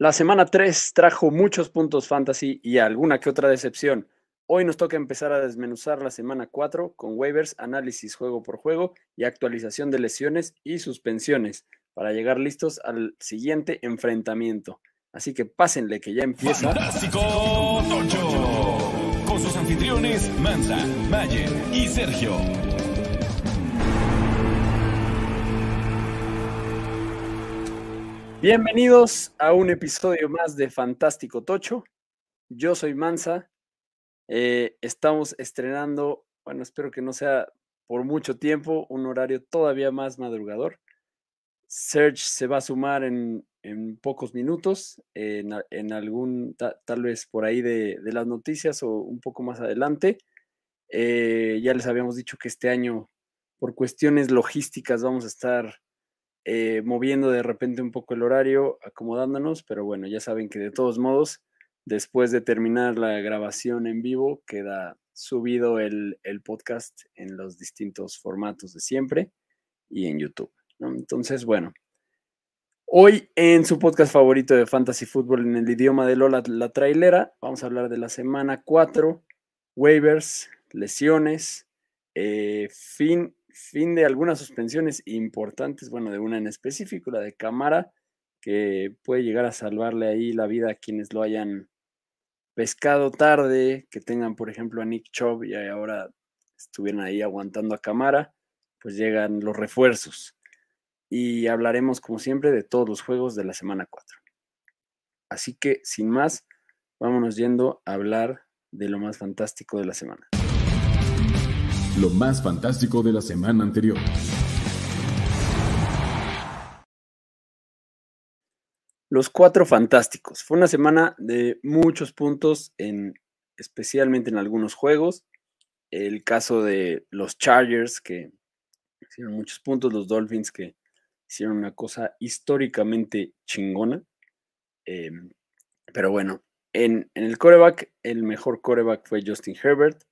La semana 3 trajo muchos puntos fantasy y alguna que otra decepción. Hoy nos toca empezar a desmenuzar la semana 4 con waivers, análisis juego por juego y actualización de lesiones y suspensiones para llegar listos al siguiente enfrentamiento. Así que pásenle que ya empieza. Fantástico Tocho. Con sus anfitriones Mansa, Mayer y Sergio. Bienvenidos a un episodio más de Fantástico Tocho. Yo soy Mansa. Eh, estamos estrenando, bueno, espero que no sea por mucho tiempo, un horario todavía más madrugador. Serge se va a sumar en, en pocos minutos, en, algún, ta- tal vez por ahí de, de las noticias o un poco más adelante. Eh, ya les habíamos dicho que este año, por cuestiones logísticas, vamos a estar eh, moviendo de repente un poco el horario, acomodándonos, pero bueno, ya saben que de todos modos, después de terminar la grabación en vivo, queda subido el, el podcast en los distintos formatos de siempre y en YouTube. Entonces, bueno, hoy en su podcast favorito de Fantasy Football en el idioma de Lola, la trailera, vamos a hablar de la semana 4, waivers, lesiones, eh, fin, fin de algunas suspensiones importantes, bueno, de una en específico, la de Camara, que puede llegar a salvarle ahí la vida a quienes lo hayan pescado tarde, que tengan, por ejemplo, a Nick Chubb y ahora estuvieran ahí aguantando a Camara, pues llegan los refuerzos. Y hablaremos, como siempre, de todos los juegos de la semana 4. Así que, sin más, vámonos yendo a hablar de lo más fantástico de la semana. Lo más fantástico de la semana anterior. Los cuatro fantásticos. Fue una semana de muchos puntos, en, especialmente en algunos juegos. El caso de los Chargers, que hicieron muchos puntos, los Dolphins, que hicieron una cosa históricamente chingona. Em, pero bueno, en, en el coreback, el mejor coreback fue Justin Herbert,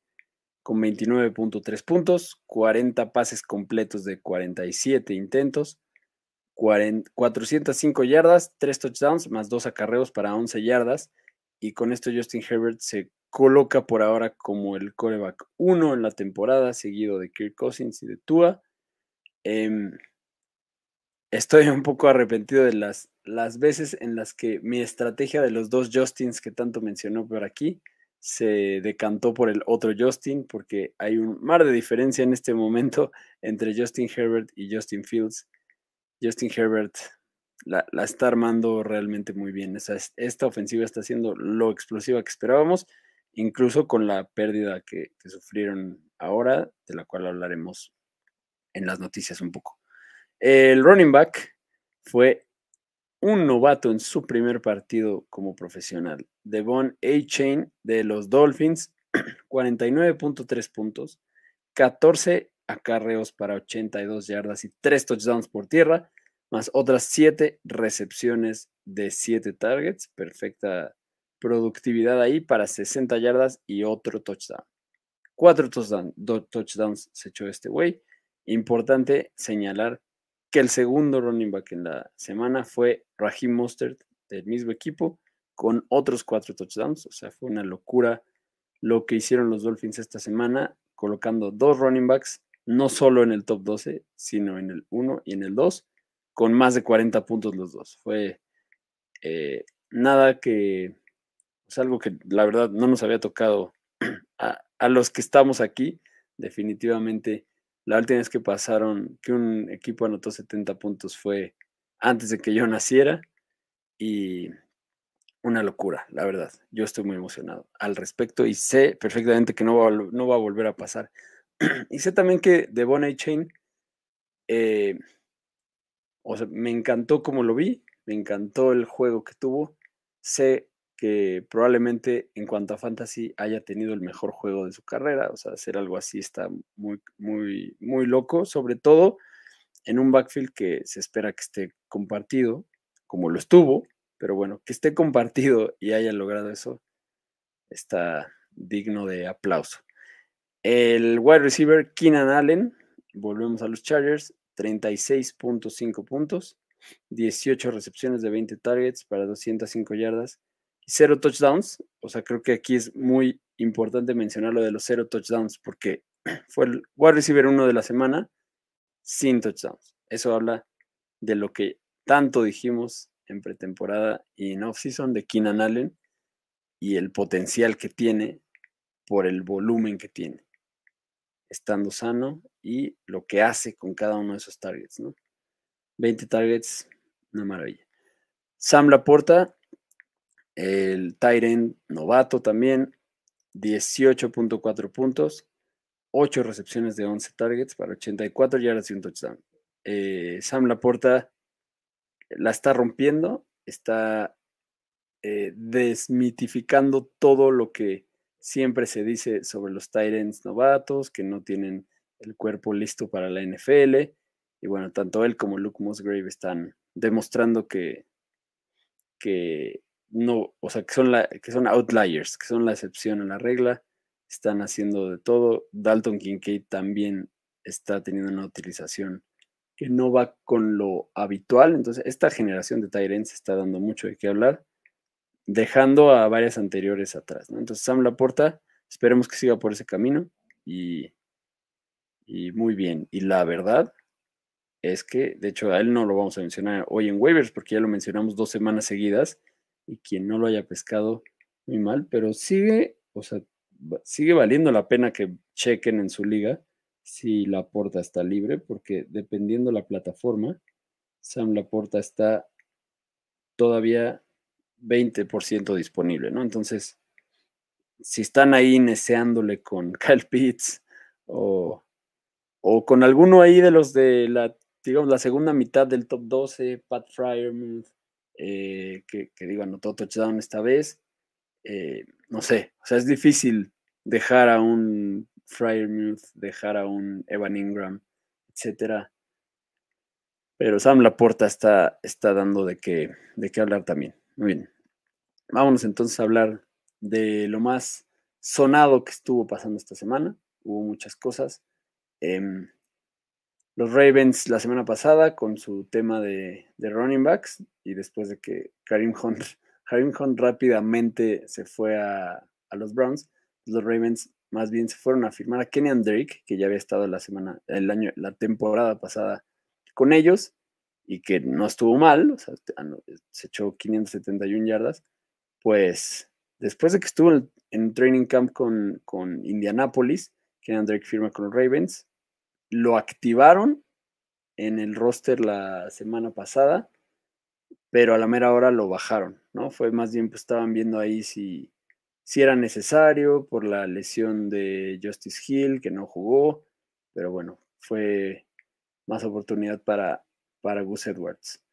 con 29.3 puntos, 40 pases completos de 47 intentos, 40 405 yardas, 3 touchdowns, más 2 acarreos para 11 yardas. Y con esto Justin Herbert se coloca por ahora como el coreback 1 en la temporada, seguido de Kirk Cousins y de Tua. Em, estoy un poco arrepentido de las, las veces en las que mi estrategia de los dos Justins que tanto mencionó por aquí se decantó por el otro Justin, porque hay un mar de diferencia en este momento entre Justin Herbert y Justin Fields. Justin Herbert la, está armando realmente muy bien. Esta ofensiva está siendo lo explosiva que esperábamos, incluso con la pérdida que sufrieron ahora, de la cual hablaremos en las noticias un poco. El running back fue un novato en su primer partido como profesional. Devon A. Chain de los Dolphins, 49.3 puntos, 14 acarreos para 82 yardas y 3 touchdowns por tierra, más otras 7 recepciones de 7 targets. Perfecta productividad ahí para 60 yardas y otro touchdown. 4 touchdown, do- touchdowns se echó este güey. Importante señalar que el segundo running back en la semana fue Raheem Mostert del mismo equipo con otros cuatro touchdowns. O sea, fue una locura lo que hicieron los Dolphins esta semana, colocando dos running backs, no solo en el top 12, sino en el 1 y en el 2, con más de 40 puntos los dos. Fue eh, nada que, es algo que la verdad no nos había tocado a, a los que estamos aquí. Definitivamente, la última vez que pasaron, que un equipo anotó 70 puntos fue antes de que yo naciera y una locura, la verdad. Yo estoy muy emocionado al respecto y sé perfectamente que no va no va a volver a pasar. y sé también que Devon A. Chain, eh, o sea, me encantó como lo vi, me encantó el juego que tuvo. Sé que probablemente en cuanto a fantasy haya tenido el mejor juego de su carrera, o sea, hacer algo así está muy, muy, muy loco, sobre todo en un backfield que se espera que esté compartido, como lo estuvo, pero bueno, que esté compartido y haya logrado eso, está digno de aplauso. El wide receiver Keenan Allen, volvemos a los Chargers, 36.5 puntos, 18 recepciones de 20 targets para 205 yardas y 0 touchdowns. O sea, creo que aquí es muy importante mencionar lo de los 0 touchdowns porque fue el wide receiver uno de la semana sin touchdowns. Eso habla de lo que tanto dijimos en pretemporada y en offseason de Keenan Allen y el potencial que tiene por el volumen que tiene, estando sano y lo que hace con cada uno de esos targets, ¿no? 20 targets, una maravilla. Sam Laporta, el Tyrant novato también, 18.4 puntos, 8 recepciones de 11 targets para 84 yardas y un touchdown. Eh, Sam Laporta la está rompiendo, está eh, desmitificando todo lo que siempre se dice sobre los Tyrants novatos, que no tienen el cuerpo listo para la NFL. Y bueno, tanto él como Luke Musgrave están demostrando que, que no, o sea, que son, la, que son outliers, que son la excepción a la regla. Están haciendo de todo. Dalton Kincaid también está teniendo una utilización que no va con lo habitual. Entonces, esta generación de Tyrants está dando mucho de qué hablar, dejando a varias anteriores atrás. Entonces, Sam Laporta, esperemos que siga por ese camino y, y muy bien. Y la verdad es que, de hecho, a él no lo vamos a mencionar hoy en waivers porque ya lo mencionamos dos semanas seguidas y quien no lo haya pescado, muy mal, pero sigue, o sea, sigue valiendo la pena que chequen en su liga si Laporta está libre, porque dependiendo la plataforma, Sam Laporta está todavía 20% disponible, ¿no? Entonces, si están ahí neceándole con Kyle Pitts o, o, con alguno ahí de los de la, digamos, la segunda mitad del top 12, Pat Fryermuth, eh, que, que digo, anotó touchdown esta vez, eh, no sé, o sea, es difícil dejar a un Fryermuth, dejar a un Evan Ingram, etcétera. Pero Sam Laporta está, está dando de qué, de qué hablar también. Muy bien. Vámonos entonces a hablar de lo más sonado que estuvo pasando esta semana. Hubo muchas cosas. Em, los Ravens la semana pasada con su tema de, de, running backs y después de que Karim Hunt, Karim Hunt rápidamente se fue a, a los Browns, los Ravens más bien se fueron a firmar a Kenyan Drake, que ya había estado la semana, el año, la temporada pasada con ellos y que no estuvo mal, o sea, ah, se echó 571 yardas, pues después de que estuvo en, en training camp con, con Indianapolis, Kenyan Drake firma con los Ravens, lo activaron en el roster la semana pasada, pero a la mera hora lo bajaron, ¿no? Fue más bien, pues estaban viendo ahí si si era necesario por la lesión de Justice Hill, que no jugó, pero bueno, fue más oportunidad para, para Gus Edwards.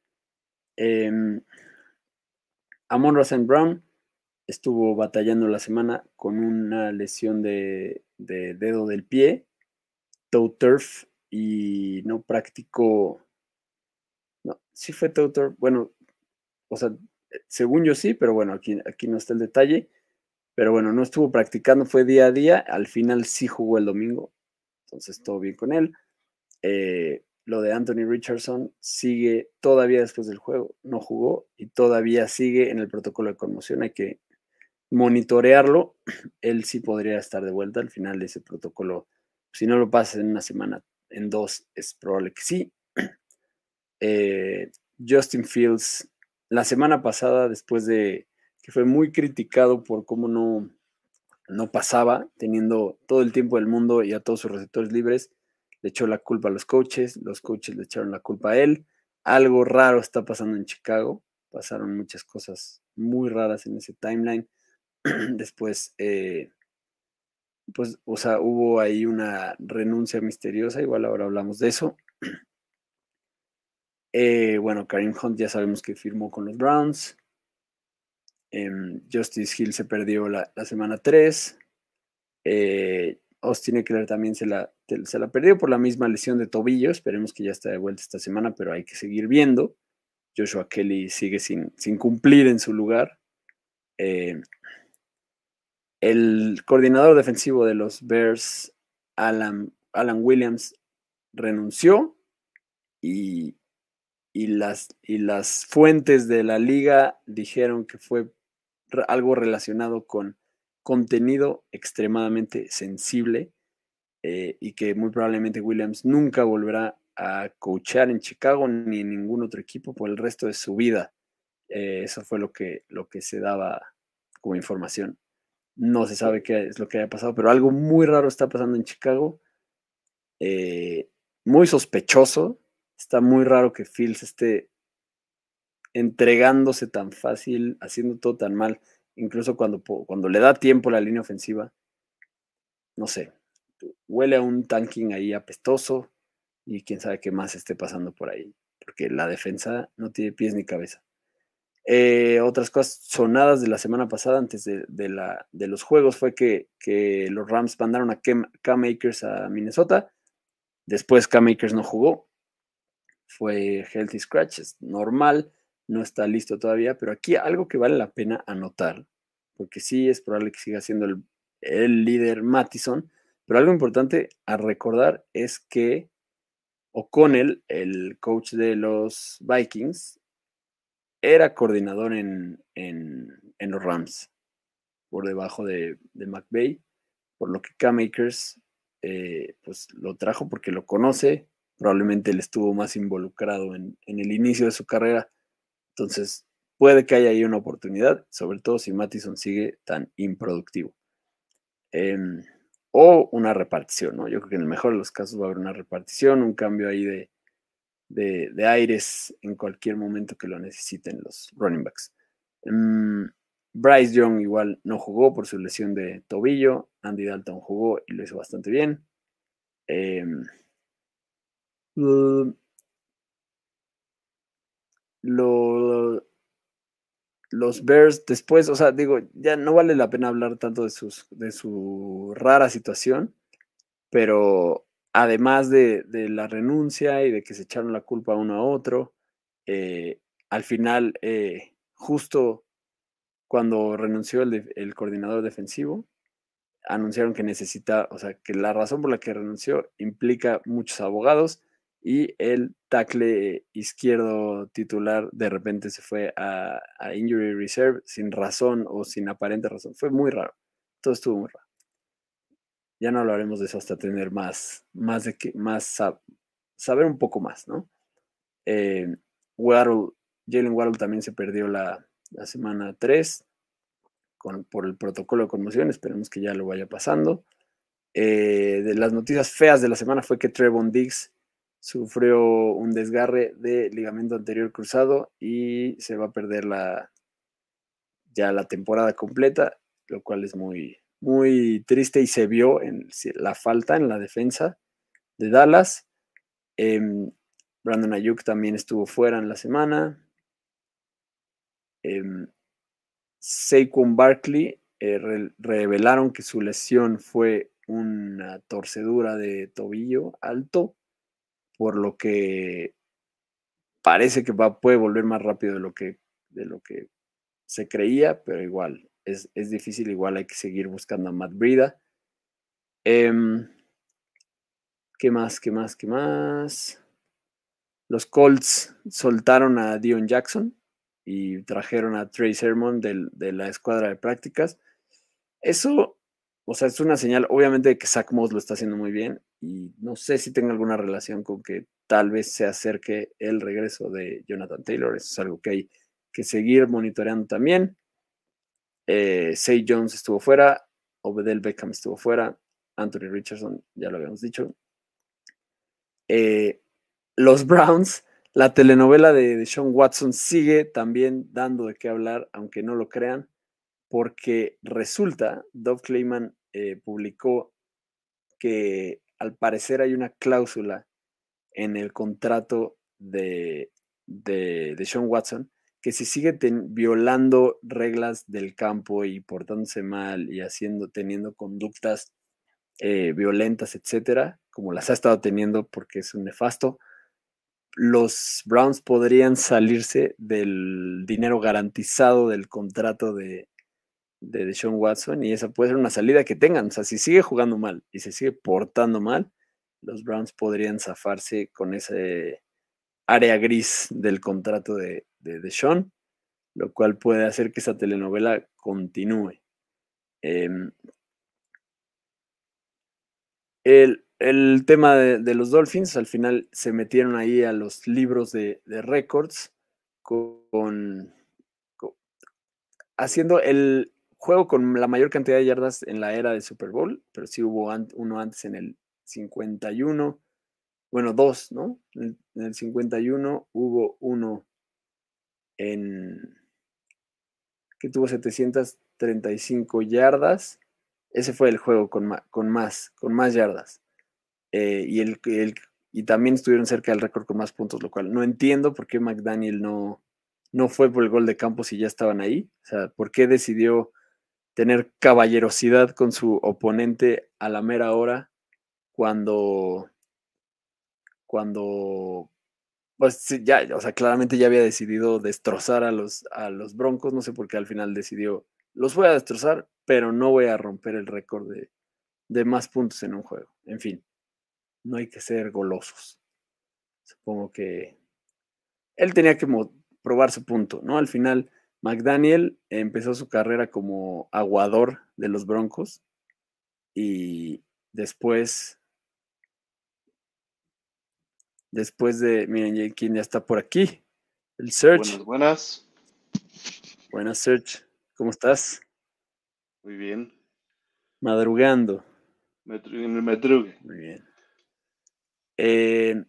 Eh, Amon Rosen Brown estuvo batallando la semana con una lesión de, de dedo del pie, toe turf, y no practicó. No, sí fue toe turf. Bueno, o sea, según yo sí, pero bueno, aquí, aquí no está el detalle. Pero bueno, no estuvo practicando, fue día a día. Al final sí jugó el domingo. Entonces todo bien con él. Eh, lo de Anthony Richardson sigue todavía después del juego. No jugó y todavía sigue en el protocolo de conmoción. Hay que monitorearlo. Él sí podría estar de vuelta al final de ese protocolo. Si no lo pasa en una semana, en dos, es probable que sí. Eh, Justin Fields, la semana pasada, después de que fue muy criticado por cómo no, no pasaba, teniendo todo el tiempo del mundo y a todos sus receptores libres. Le echó la culpa a los coaches, los coaches le echaron la culpa a él. Algo raro está pasando en Chicago. Pasaron muchas cosas muy raras en ese timeline. Después, eh, pues, o sea, hubo ahí una renuncia misteriosa, igual ahora hablamos de eso. Eh, bueno, Karim Hunt ya sabemos que firmó con los Browns. Justice Hill se perdió la, semana 3. Eh, Austin Eckler también se la, se la perdió por la misma lesión de tobillo. Esperemos que ya esté de vuelta esta semana, pero hay que seguir viendo. Joshua Kelly sigue sin, sin cumplir en su lugar. Eh, el coordinador defensivo de los Bears, Alan, Alan Williams, renunció y y las, y las fuentes de la liga dijeron que fue algo relacionado con contenido extremadamente sensible eh, y que muy probablemente Williams nunca volverá a coachar en Chicago ni en ningún otro equipo por el resto de su vida. Eh, eso fue lo que, lo que se daba como información. No se sabe qué es lo que haya pasado, pero algo muy raro está pasando en Chicago. Eh, muy sospechoso. Está muy raro que Fields esté entregándose tan fácil, haciendo todo tan mal, incluso cuando, cuando le da tiempo la línea ofensiva. No sé, huele a un tanking ahí apestoso y quién sabe qué más esté pasando por ahí, porque la defensa no tiene pies ni cabeza. Eh, otras cosas sonadas de la semana pasada, antes de, la, de los juegos, fue que, que, los Rams mandaron a Cam Akers a Minnesota. Después Cam Akers no jugó. Fue healthy scratch, es normal, no está listo todavía, pero aquí algo que vale la pena anotar, porque sí es probable que siga siendo el, el líder Mattison, pero algo importante a recordar es que O'Connell, el coach de los Vikings, era coordinador en, los Rams, por debajo de, de por lo que Cam Akers eh, pues lo trajo porque lo conoce, probablemente él estuvo más involucrado en, el inicio de su carrera, entonces puede que haya ahí una oportunidad, sobre todo si Mattison sigue tan improductivo. Em, o una repartición, ¿no? Yo creo que en el mejor de los casos va a haber una repartición, un cambio ahí de, de, aires en cualquier momento que lo necesiten los running backs. Mm, Bryce Young igual no jugó por su lesión de tobillo, Andy Dalton jugó y lo hizo bastante bien. Em, lo, los Bears después, o sea, digo, ya no vale la pena hablar tanto de, sus, de su rara situación, pero además de, la renuncia y de que se echaron la culpa uno a otro, eh, al final, eh, justo cuando renunció el, el, coordinador defensivo, anunciaron que necesita, o sea, que la razón por la que renunció implica muchos abogados y el tackle izquierdo titular de repente se fue a, Injury Reserve sin razón o sin aparente razón. Fue muy raro. Todo estuvo muy raro. Ya no hablaremos de eso hasta tener más, más de que, más saber un poco más, ¿no? Eh, Jalen Waddle también se perdió la, semana 3 por el protocolo de conmoción. Esperemos que ya lo vaya pasando. Eh, de las noticias feas de la semana fue que Trevon Diggs sufrió un desgarre de ligamento anterior cruzado y se va a perder la, ya la temporada completa, lo cual es muy, muy triste y se vio en la falta en la defensa de Dallas. Em, Brandon Ayuk también estuvo fuera en la semana. Eh, Saquon Barkley eh, revelaron que su lesión fue una torcedura de tobillo alto por lo que parece que va, puede volver más rápido de lo que, de lo que se creía, pero igual es, difícil, igual hay que seguir buscando a Matt Brida. Em, ¿Qué más? ¿Qué más? ¿Qué más? Los Colts soltaron a Dion Jackson y trajeron a Trey Sermon de la escuadra de prácticas. Eso, o sea, es una señal, obviamente, de que Zach Moss lo está haciendo muy bien y no sé si tenga alguna relación con que tal vez se acerque el regreso de Jonathan Taylor. Eso es algo que hay que seguir monitoreando también. Eh, Say Jones estuvo fuera, Obedel Beckham estuvo fuera, Anthony Richardson, ya lo habíamos dicho. Eh, los Browns, la telenovela de, Sean Watson sigue también dando de qué hablar, aunque no lo crean, porque resulta, Dove Clayman eh, publicó que al parecer hay una cláusula en el contrato de, de, Sean Watson que si sigue violando reglas del campo y portándose mal y haciendo, teniendo conductas eh, violentas, etcétera, como las ha estado teniendo porque es un nefasto, los Browns podrían salirse del dinero garantizado del contrato de, de Deshaun Watson y esa puede ser una salida que tengan. O sea, si sigue jugando mal y se sigue portando mal, los Browns podrían zafarse con ese, área gris del contrato de, de, Sean, lo cual puede hacer que esa telenovela continúe. Em, el, tema de, los Dolphins, al final se metieron ahí a los libros de, de récords con, haciendo el juego con la mayor cantidad de yardas en la era de Super Bowl, pero sí hubo uno antes en el 51, bueno, dos, ¿no? En el, 51 hubo uno en que tuvo 735 yardas. Ese fue el juego con, con más, con más yardas. Eh, y, el, y también estuvieron cerca del récord con más puntos, lo cual no entiendo por qué McDaniel no, no fue por el gol de campo si ya estaban ahí. O sea, por qué decidió tener caballerosidad con su oponente a la mera hora cuando, cuando, pues ya, o sea, claramente ya había decidido destrozar a los, a los Broncos, no sé por qué al final decidió, los voy a destrozar, pero no voy a romper el récord de, de más puntos en un juego. En fin, no hay que ser golosos. Supongo que él tenía que probar su punto, ¿no? Al final, McDaniel empezó su carrera como aguador de los Broncos y después después de, miren, quién ya está por aquí. El Search. Buenas, buenas. Buenas, Search. ¿Cómo estás? Muy bien. Madrugando. En el madrugue. Muy bien. Eh,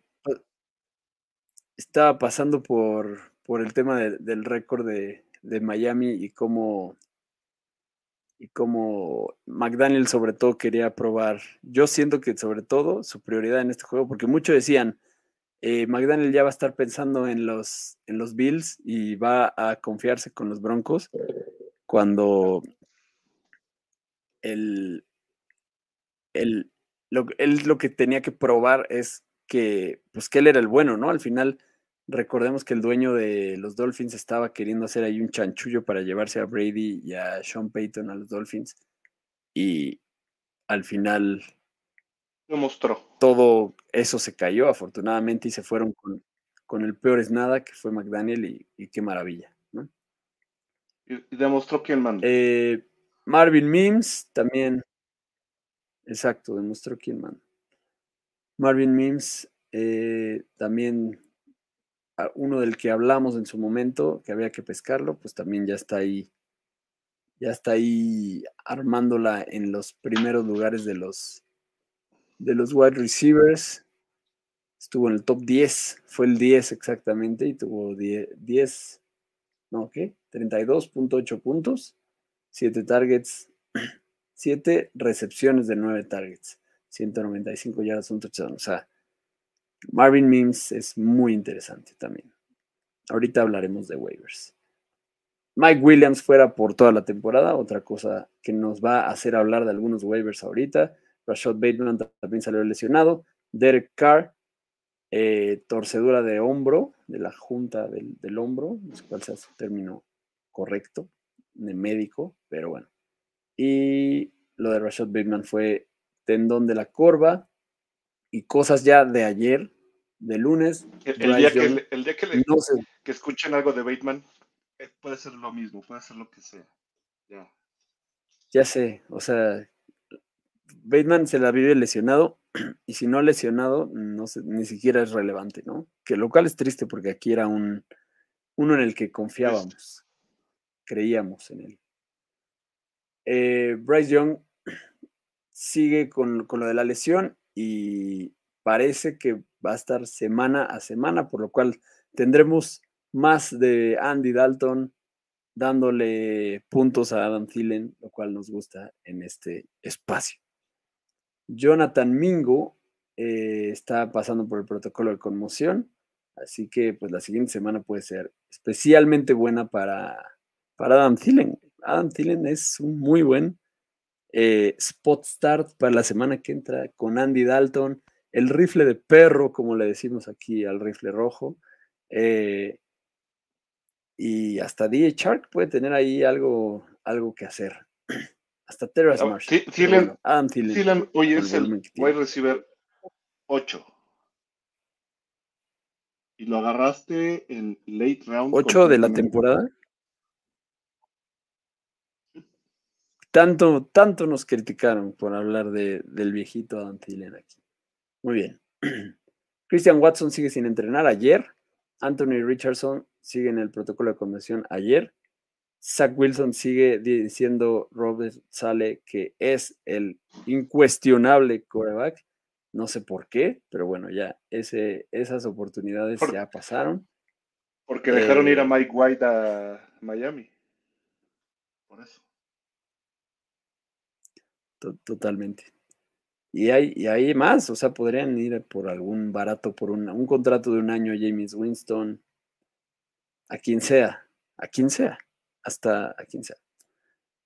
estaba pasando por, por el tema del récord de, de Miami y cómo y como McDaniel sobre todo quería probar. Yo siento que sobre todo su prioridad en este juego, porque muchos decían, eh, McDaniel ya va a estar pensando en los, en los Bills y va a confiarse con los Broncos cuando el, el, lo, él lo que tenía que probar es que, pues que él era el bueno, ¿no? Al final, recordemos que el dueño de los Dolphins estaba queriendo hacer ahí un chanchullo para llevarse a Brady y a Sean Payton a los Dolphins y al final mostró. Todo eso se cayó, afortunadamente, y se fueron con, con el peor es nada, que fue McDaniel, y, qué maravilla, ¿no? Y, demostró quién mandó. Eh, Marvin Mims también. Exacto, demostró quién manda. Marvin Mims eh, también uno del que hablamos en su momento, que había que pescarlo, pues también ya está ahí, ya está ahí armándola en los primeros lugares de los de los wide receivers. Estuvo en el top 10, fue el 10 exactamente y tuvo 10, no, ¿qué? 32.8 puntos, 7 targets, 7 recepciones de 9 targets, 195 yardas, un touchdown. O sea, Marvin Mims es muy interesante también. Ahorita hablaremos de waivers. Mike Williams fuera por toda la temporada, otra cosa que nos va a hacer hablar de algunos waivers ahorita. Rashad Bateman también salió lesionado. Derek Carr, eh, torcedura de hombro, de la junta del, hombro, no sé cuál sea su término correcto, de médico, pero bueno. Y lo de Rashad Bateman fue tendón de la corva y cosas ya de ayer, de lunes. El, día, que, el día que, que escuchen algo de Bateman, eh, puede ser lo mismo, puede ser lo que sea. Ya. Ya sé, o sea, Bateman se la vive lesionado y si no lesionado, no ni siquiera es relevante, ¿no? Que lo cual es triste porque aquí era un uno en el que confiábamos, creíamos en él. Eh, Bryce Young sigue con, con, lo de la lesión y parece que va a estar semana a semana, por lo cual tendremos más de Andy Dalton dándole puntos a Adam Thielen, lo cual nos gusta en este espacio. Jonathan Mingo eh, está pasando por el protocolo de conmoción, así que pues la siguiente semana puede ser especialmente buena para, para Adam Thielen. Adam Thielen es un muy buen eh, spot start para la semana que entra con Andy Dalton, el rifle de perro, como le decimos aquí al rifle rojo. Eh, y hasta DJ Shark puede tener ahí algo, algo que hacer. Hasta Terrace ah, Marshall. Thielen, Adam Thielen, hoy es el wide receiver 8. Y lo agarraste en late round. ¿Ocho de la temporada? Tanto, tanto nos criticaron por hablar de, del viejito Adam aquí. Muy bien. Christian Watson sigue sin entrenar ayer. Anthony Richardson sigue en el protocolo de convención ayer. Zach Wilson sigue diciendo, Robert Sale, que es el incuestionable quarterback. No sé por qué, pero bueno, ya ese, esas oportunidades ya pasaron. Porque dejaron ir a eh, Mike White a Miami. Por eso. totalmente. Y hay, y hay más, o sea, podrían ir por algún barato, por un, un contrato de un año James Winston, a quien sea, a quien sea, hasta a quien sea.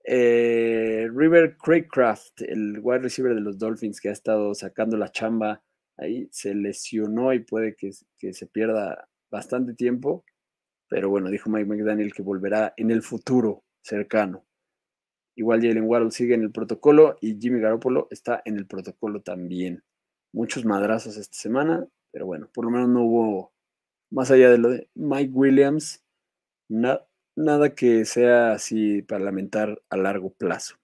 Eh, River Craycraft, el wide receiver de los Dolphins que ha estado sacando la chamba ahí, se lesionó y puede que, que se pierda bastante tiempo, pero bueno, dijo Mike McDaniel que volverá en el futuro cercano. Igual Jalen Waddle sigue en el protocolo y Jimmy Garoppolo está en el protocolo también. Muchos madrazos esta semana, pero bueno, por lo menos no hubo, más allá de lo de Mike Williams, nada que sea así para lamentar a largo plazo.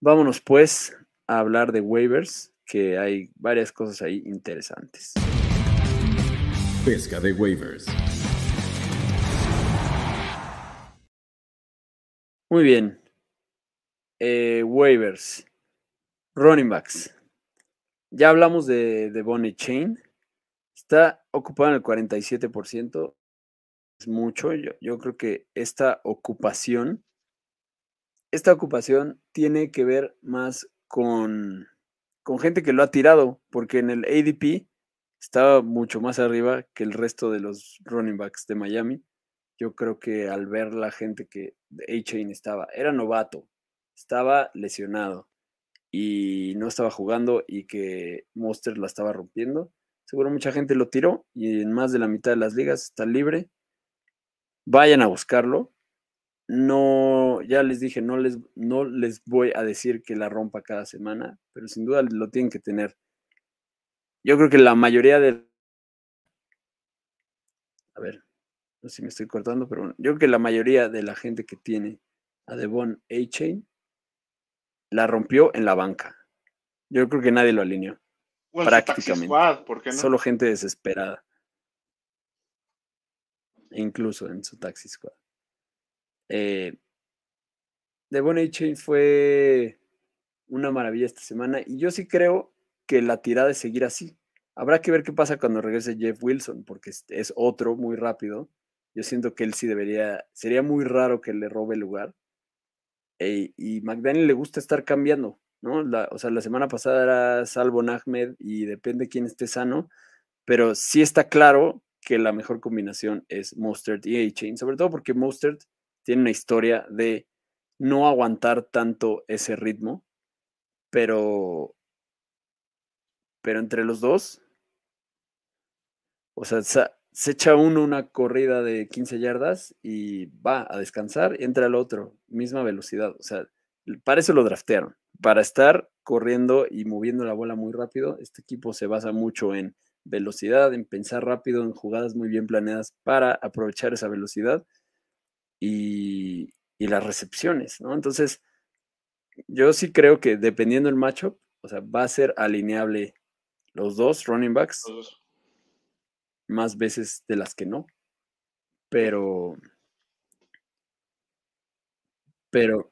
Vámonos pues a hablar de waivers, que hay varias cosas ahí interesantes. Pesca de waivers. Muy bien, eh, waivers. Running backs. Ya hablamos de, de Bonnie Chain. Está ocupado en el 47%. Es mucho. Yo, yo creo que esta ocupación, esta ocupación tiene que ver más con, con gente que lo ha tirado, porque en el ADP estaba mucho más arriba que el resto de los running backs de Miami. Yo creo que al ver la gente que A-Chain estaba, era novato, estaba lesionado y no estaba jugando y que Monster la estaba rompiendo. Seguro mucha gente lo tiró y en más de la mitad de las ligas está libre. Vayan a buscarlo. No, ya les dije, no les, no les voy a decir que la rompa cada semana, pero sin duda lo tienen que tener. Yo creo que la mayoría de... A ver, no sé si me estoy cortando, pero bueno, yo creo que la mayoría de la gente que tiene a Devon A-Chain la rompió en la banca. Yo creo que nadie lo alineó. prácticamente. Solo gente desesperada. Incluso en su taxi squad. Eh, Devon Chain fue una maravilla esta semana y yo sí creo que la tirada es seguir así. Habrá que ver qué pasa cuando regrese Jeff Wilson, porque es otro muy rápido. Yo siento que él sí debería, sería muy raro que le robe el lugar. Eh, y McDaniel le gusta estar cambiando, ¿no? o sea, la semana pasada era Salvo Ahmed y depende quién esté sano, pero sí está claro que la mejor combinación es Mostert y A-Chain, sobre todo porque Mostert tiene una historia de no aguantar tanto ese ritmo, pero, pero entre los dos, o sea, se echa uno una corrida de 15 yardas y va a descansar, entra el otro, misma velocidad. O sea, para eso lo draftearon, para estar corriendo y moviendo la bola muy rápido. Este equipo se basa mucho en velocidad, en pensar rápido, en jugadas muy bien planeadas para aprovechar esa velocidad y, las recepciones, ¿no? Entonces, yo sí creo que dependiendo del matchup, o sea, va a ser alineable los dos running backs más veces de las que no. Pero, pero,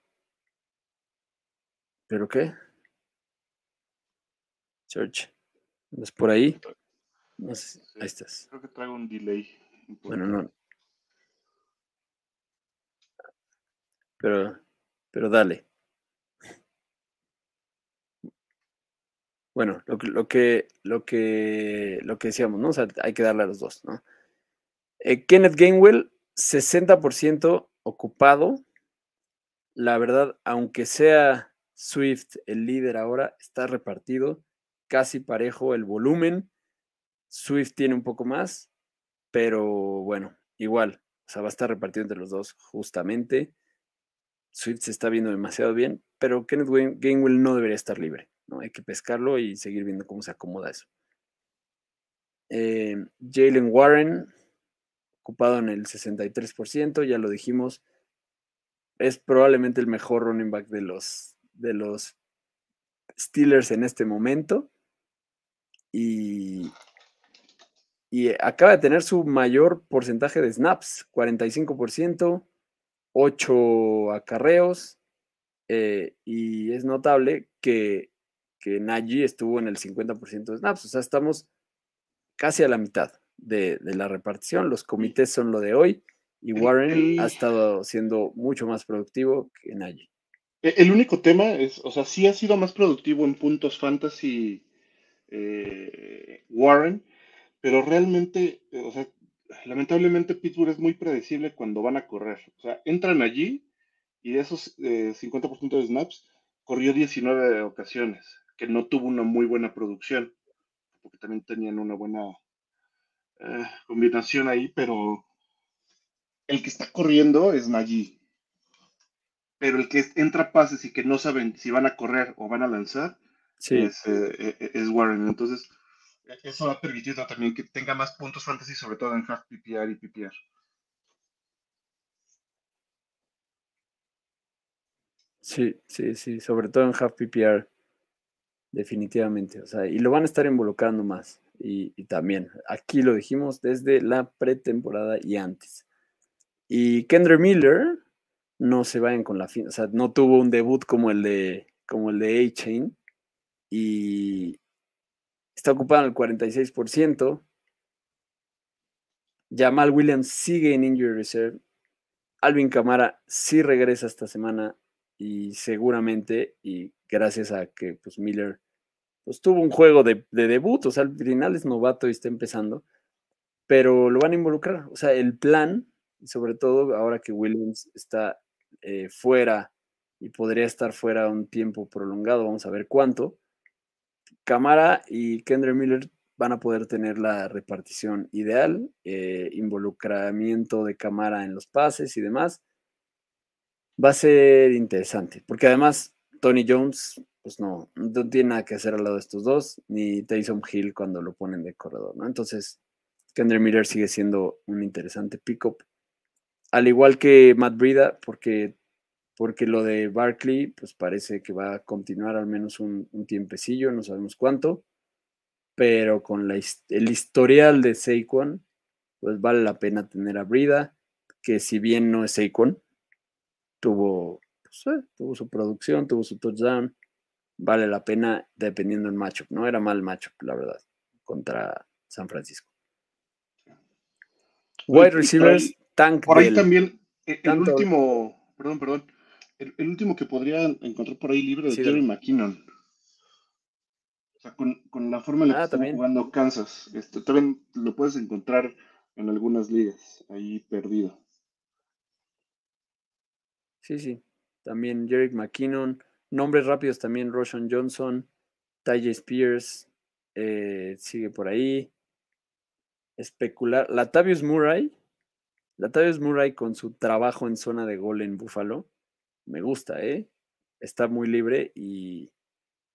¿pero qué? Search. ¿Andas por ahí? No sé, ahí estás. Creo que traigo un delay. Bueno, no. Pero, pero dale. Bueno, lo, lo, que, lo, que, lo que decíamos, ¿no? O sea, hay que darle a los dos, ¿no? Eh, Kenneth Gainwell, 60% ocupado. La verdad, aunque sea Swift el líder ahora, está repartido casi parejo el volumen. Swift tiene un poco más, pero bueno, igual, o sea, va a estar repartido entre los dos justamente. Swift se está viendo demasiado bien, pero Kenneth Gainwell no debería estar libre. ¿No? Hay que pescarlo y seguir viendo cómo se acomoda eso. Eh, Jalen Warren, ocupado en el 63%, ya lo dijimos, es probablemente el mejor running back de los, de los Steelers en este momento. Y, y acaba de tener su mayor porcentaje de snaps, 45%, 8 acarreos, eh, y es notable que, que Najee estuvo en el 50% de snaps, o sea, estamos casi a la mitad de, la repartición, los comités son lo de hoy, y Warren ha estado siendo mucho más productivo que Najee. E, el único tema es, o sea, sí ha sido más productivo en puntos fantasy eh, Warren, pero realmente, o sea, lamentablemente Pittsburgh es muy predecible cuando van a correr. O sea, entran allí y de esos 50% eh, de snaps, corrió 19 ocasiones, que no tuvo una muy buena producción, porque también tenían una buena eh, combinación ahí, pero el que está corriendo es Nagy. Pero el que entra pases y que no saben si van a correr o van a lanzar es, eh, es Warren. Entonces, eso ha permitido también que tenga más puntos fantasy, sobre todo en half PPR y PPR. Sí, sí, sí, sobre todo en half PPR, definitivamente. O sea, y lo van a estar involucrando más. Y, también, aquí lo dijimos desde la pretemporada y antes. Y Kendra Miller, no se vayan con la fin, o sea, no tuvo un debut como el de como el de A-Chain y, Está ocupado en el 46%. Jamal Williams sigue en injury reserve. Alvin Camara sí regresa esta semana y seguramente, y gracias a que pues, Miller pues, tuvo un juego de, debut, o sea, al final es novato y está empezando, pero lo van a involucrar. O sea, el plan, sobre todo ahora que Williams está eh, fuera y podría estar fuera un tiempo prolongado, vamos a ver cuánto, Camara y Kendra Miller van a poder tener la repartición ideal, eh, involucramiento de Camara en los pases y demás. Va a ser interesante, porque además Tony Jones, pues no, no tiene nada que hacer al lado de estos dos, ni Taysom Hill cuando lo ponen de corredor, ¿no? Entonces, Kendra Miller sigue siendo un interesante pickup. Al igual que Matt Brida, porque porque lo de Barkley, pues parece que va a continuar al menos un, tiempecillo, no sabemos cuánto, pero con el historial de Saquon, pues vale la pena tener a Brida, que si bien no es Saquon, tuvo, pues, eh, tuvo su producción, tuvo su touchdown, vale la pena dependiendo del matchup, no era mal matchup, la verdad, contra San Francisco. Wide receivers, tank. Por ahí también, e, el último, perdón, perdón, el, último que podría encontrar por ahí libre es Jerry McKinnon. O sea, con, la forma en la que ah, está jugando Kansas. Este, también lo puedes encontrar en algunas ligas, ahí perdido. Sí, sí. También Jerry McKinnon. Nombres rápidos también, Roshan Johnson, Ty Spears, eh, sigue por ahí. Especular. Latavius Murray. Latavius Murray con su trabajo en zona de gol en Buffalo me gusta, ¿eh? Está muy libre y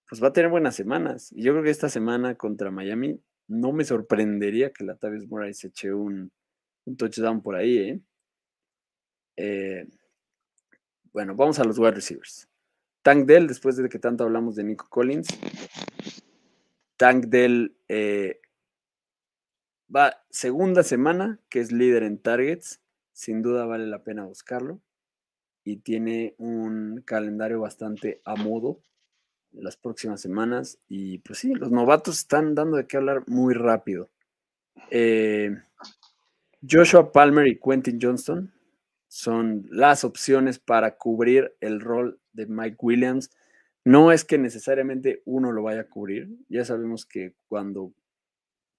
pues va a tener buenas semanas. Y yo creo que esta semana contra Miami no me sorprendería que la Tavis Murray se eche un, touchdown por ahí, ¿eh? ¿eh? Bueno, vamos a los wide receivers. Tank Dell, después de que tanto hablamos de Nico Collins. Tank Dell eh, va segunda semana, que es líder en targets. Sin duda vale la pena buscarlo y tiene un calendario bastante a modo las próximas semanas. Y pues sí, los novatos están dando de qué hablar muy rápido. Eh, Joshua Palmer y Quentin Johnston son las opciones para cubrir el rol Mike Williams. No es que necesariamente uno lo vaya a cubrir. Ya sabemos que cuando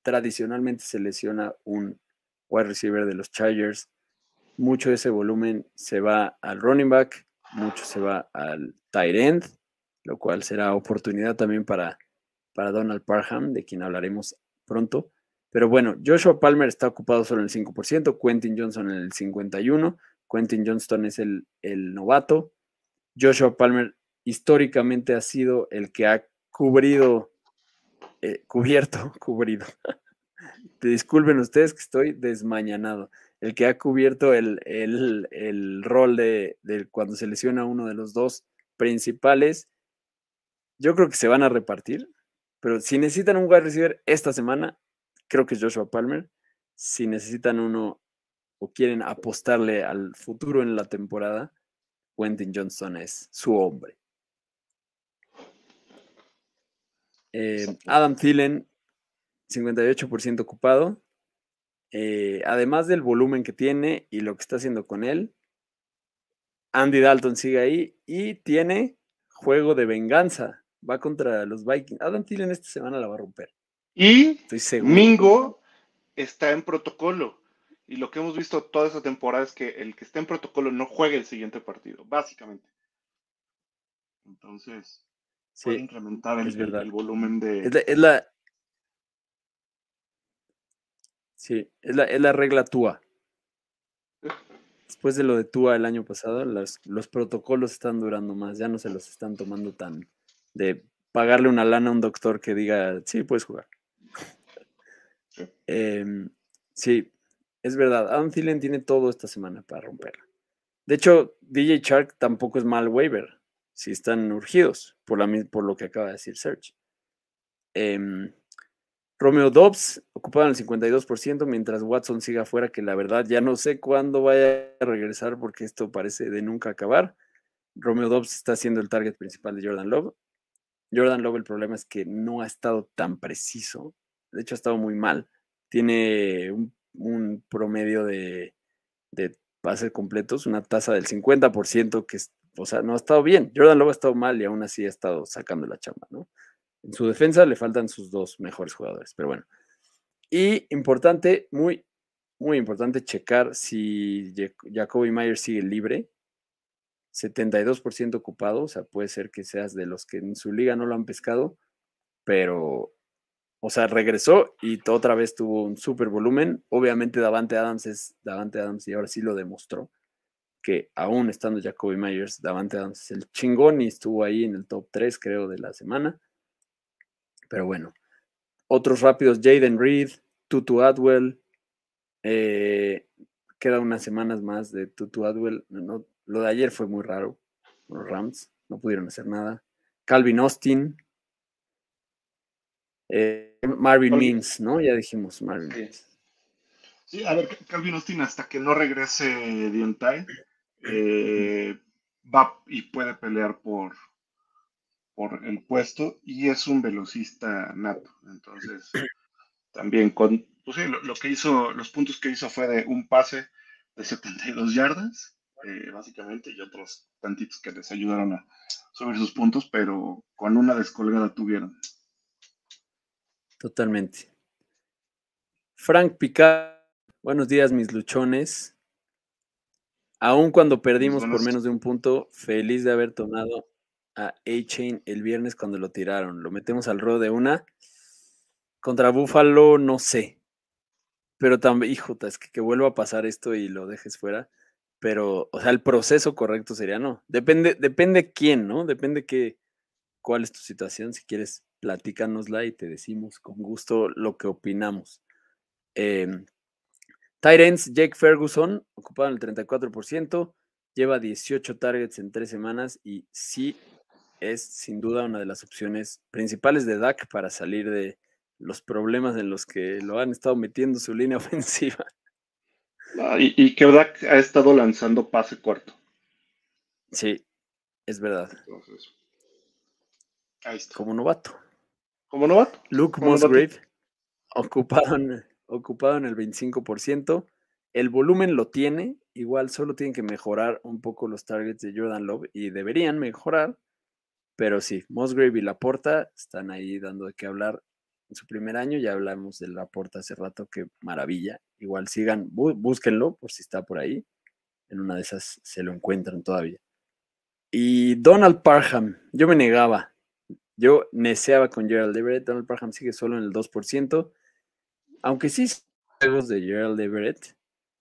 tradicionalmente se lesiona un wide receiver de los Chargers, mucho de ese volumen se va al running back, mucho se va al tight end, lo cual será oportunidad también para, para Donald Parham, de quien hablaremos pronto. Pero bueno, Joshua Palmer está ocupado solo en el 5%, Quentin Johnson en el 51%, Quentin Johnston es el, el novato. Joshua Palmer históricamente ha sido el que ha cubrido, eh, cubierto, cubrido, disculpen ustedes que estoy desmañanado. El que ha cubierto el, el, rol de, de, cuando se lesiona uno de los dos principales, yo creo que se van a repartir. Pero si necesitan un wide esta semana, creo que es Joshua Palmer. Si necesitan uno o quieren apostarle al futuro en la temporada, Quentin Johnston es su hombre. Eh, Adam Thielen, 58% ocupado. Eh, además del volumen que tiene y lo que está haciendo con él, Andy Dalton sigue ahí y tiene juego de venganza. Va contra los Vikings. Adam Thielen esta semana la va a romper. Y Mingo está en protocolo. Y lo que hemos visto toda esta temporada es que el que está en protocolo no juegue el siguiente partido, básicamente. Entonces, puede incrementar el, volumen de. Es la, Sí, es la, es la regla TUA. Después de lo de TUA el año pasado, los protocolos están durando más, ya no se los están tomando tan de pagarle una lana a un doctor que diga, sí, puedes jugar. Em, sí, es verdad. Adam Thielen tiene todo esta semana para romperla. De hecho, DJ Shark tampoco es mal waiver si están urgidos por, lo que acaba de decir Serge. Em, Romeo Dobbs ocupado en el 52%, mientras Watson siga afuera, que la verdad ya no sé cuándo vaya a regresar porque esto parece de nunca acabar. Romeo Dobbs está siendo el target principal de Jordan Love. Jordan Love, el problema es que no ha estado tan preciso. De hecho, ha estado muy mal. Tiene un, promedio de, de, pases completos, una tasa del 50%, que o sea, no ha estado bien. Jordan Love ha estado mal y aún así ha estado sacando la chamba, ¿no? En su defensa le faltan sus dos mejores jugadores, pero bueno. Y importante, muy, muy importante checar si Jacoby Myers sigue libre. 72% ocupado, o sea, puede ser que seas de los que en su liga no lo han pescado, pero, o sea, regresó y otra vez tuvo un super volumen. Obviamente Davante Adams es Davante Adams y ahora sí lo demostró que aún estando Jacoby Myers, Davante Adams es el chingón y estuvo ahí en el top 3 creo de la semana. Pero bueno, otros rápidos, Jaden Reed, Tutu Adwell. Eh, queda unas semanas más de Tutu Adwell. No, lo de ayer fue muy raro. Los Rams no pudieron hacer nada. Calvin Austin. Eh, Marvin Mims, ¿no? Ya dijimos Marvin sí. Sí, a ver, Calvin Austin hasta que no regrese Diontai eh, va y puede pelear por, por el puesto y es un velocista nato. Entonces, también con, pues lo, que hizo, los puntos que hizo fue de un pase de 72 yardas, eh, básicamente, y otros tantitos que les ayudaron a subir sus puntos, pero con una descolgada tuvieron. Totalmente. Frank Picard, buenos días, mis luchones. Aún cuando perdimos por menos de un punto, feliz de haber tomado a A-Chain el viernes cuando lo tiraron. Lo metemos al rodo de una. Contra Buffalo, no sé. Pero también, hijo, es que, que vuelva a pasar esto y lo dejes fuera. Pero, o sea, el proceso correcto sería no. Depende, depende quién, ¿no? Depende qué, cuál es tu situación. Si quieres, platícanosla y te decimos con gusto lo que opinamos. Eh, Tyrants, Jake Ferguson, ocupado en el 34%, lleva 18 targets en tres semanas y sí es sin duda una de las opciones principales de Dak para salir de los problemas en los que lo han estado metiendo su línea ofensiva. Ah, y, que Dak ha estado lanzando pase corto. Sí, es verdad. ahí está. Como novato. Como novato. Luke Musgrave, ocupado en, ocupado en el 25%. El volumen lo tiene, igual solo tienen que mejorar un poco los targets de Jordan Love y deberían mejorar, pero sí, Musgrave y Laporta están ahí dando de qué hablar en su primer año. Ya hablamos de Laporta hace rato, qué maravilla. Igual sigan, búsquenlo por si está por ahí. En una de esas se lo encuentran todavía. Y Donald Parham, yo me negaba. Yo neceaba con Gerald Everett. Donald Parham sigue solo en el 2%. Aunque sí juegos de Gerald Everett,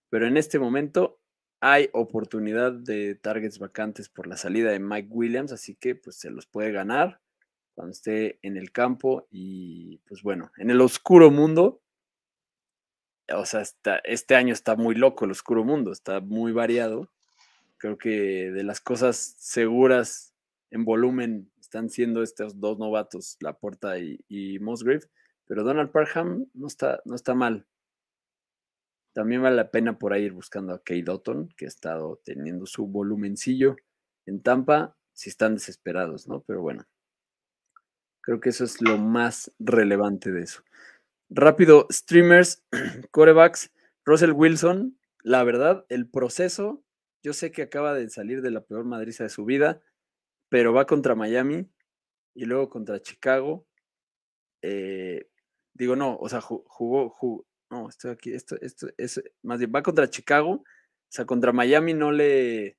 pero en este momento hay oportunidad de targets vacantes por la salida de Mike Williams, así que pues se los puede ganar cuando esté en el campo y pues bueno, en el oscuro mundo o sea, este año está muy loco el oscuro mundo, está muy variado. Creo que de las cosas seguras en volumen están siendo estos dos novatos, Laporta y, y Musgrave, pero Donald Parham no está, no está mal. También vale la pena por ahí ir buscando a Kate Dotton, que ha estado teniendo su volumencillo en Tampa, si están desesperados, ¿no? Pero bueno, creo que eso es lo más relevante de eso. Rápido, streamers, corebacks, Russell Wilson, la verdad, el proceso, yo sé que acaba de salir de la peor madriza de su vida, pero va contra Miami y luego contra Chicago. Eh, digo, no, o sea, jugó, no, estoy aquí, esto, esto es, más bien, va contra Chicago, o sea, contra Miami no le,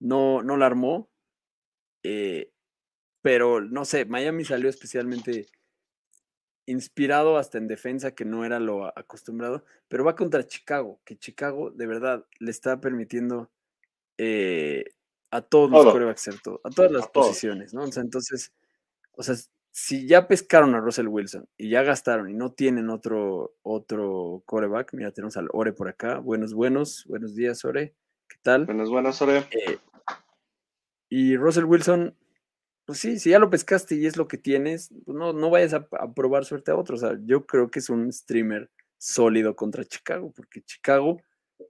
no, no la armó, eh, pero no sé, Miami salió especialmente inspirado hasta en defensa, que no era lo acostumbrado, pero va contra Chicago, que Chicago de verdad le está permitiendo eh, a todos los corebacks, ¿cierto? A todas las posiciones, ¿no? O sea, entonces, o sea, si ya pescaron a Russell Wilson y ya gastaron y no tienen otro, otro coreback, mira, tenemos al Ore por acá. Buenos, buenos, buenos días, Ore. ¿Qué tal? Buenos, buenos, Ore. Eh, y Russell Wilson, pues sí, si ya lo pescaste y es lo que tienes, pues no, no vayas a, probar suerte a otro. O sea, yo creo que es un streamer sólido contra Chicago, porque Chicago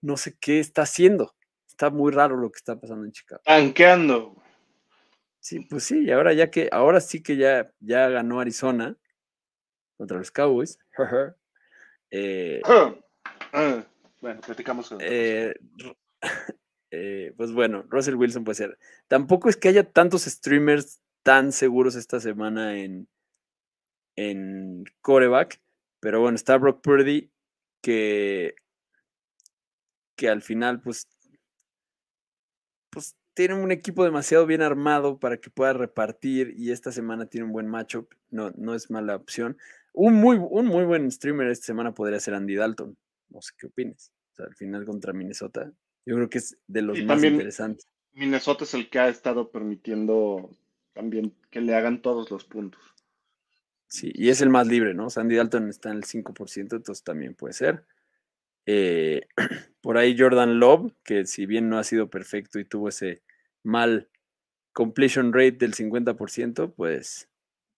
no sé qué está haciendo. Está muy raro lo que está pasando en Chicago. Tanqueando. Sí, pues sí, y ahora ya que, ahora sí que ya, ya ganó Arizona contra los Cowboys. eh, ah, bueno, platicamos. Eh, eh, pues bueno, Russell Wilson puede ser. Tampoco es que haya tantos streamers tan seguros esta semana en, en coreback. Pero bueno, está Brock Purdy que, que al final pues, pues tiene un equipo demasiado bien armado para que pueda repartir y esta semana tiene un buen matchup. No, no es mala opción. Un muy, un muy buen streamer esta semana podría ser Andy Dalton. No sé qué opines. O sea, al final contra Minnesota. Yo creo que es de los más interesantes. Minnesota es el que ha estado permitiendo también que le hagan todos los puntos. Sí, y es el más libre, ¿no? Sandy Dalton está en el 5%, entonces también puede ser. Eh, por ahí Jordan Love, que si bien no ha sido perfecto y tuvo ese mal completion rate del 50%, pues,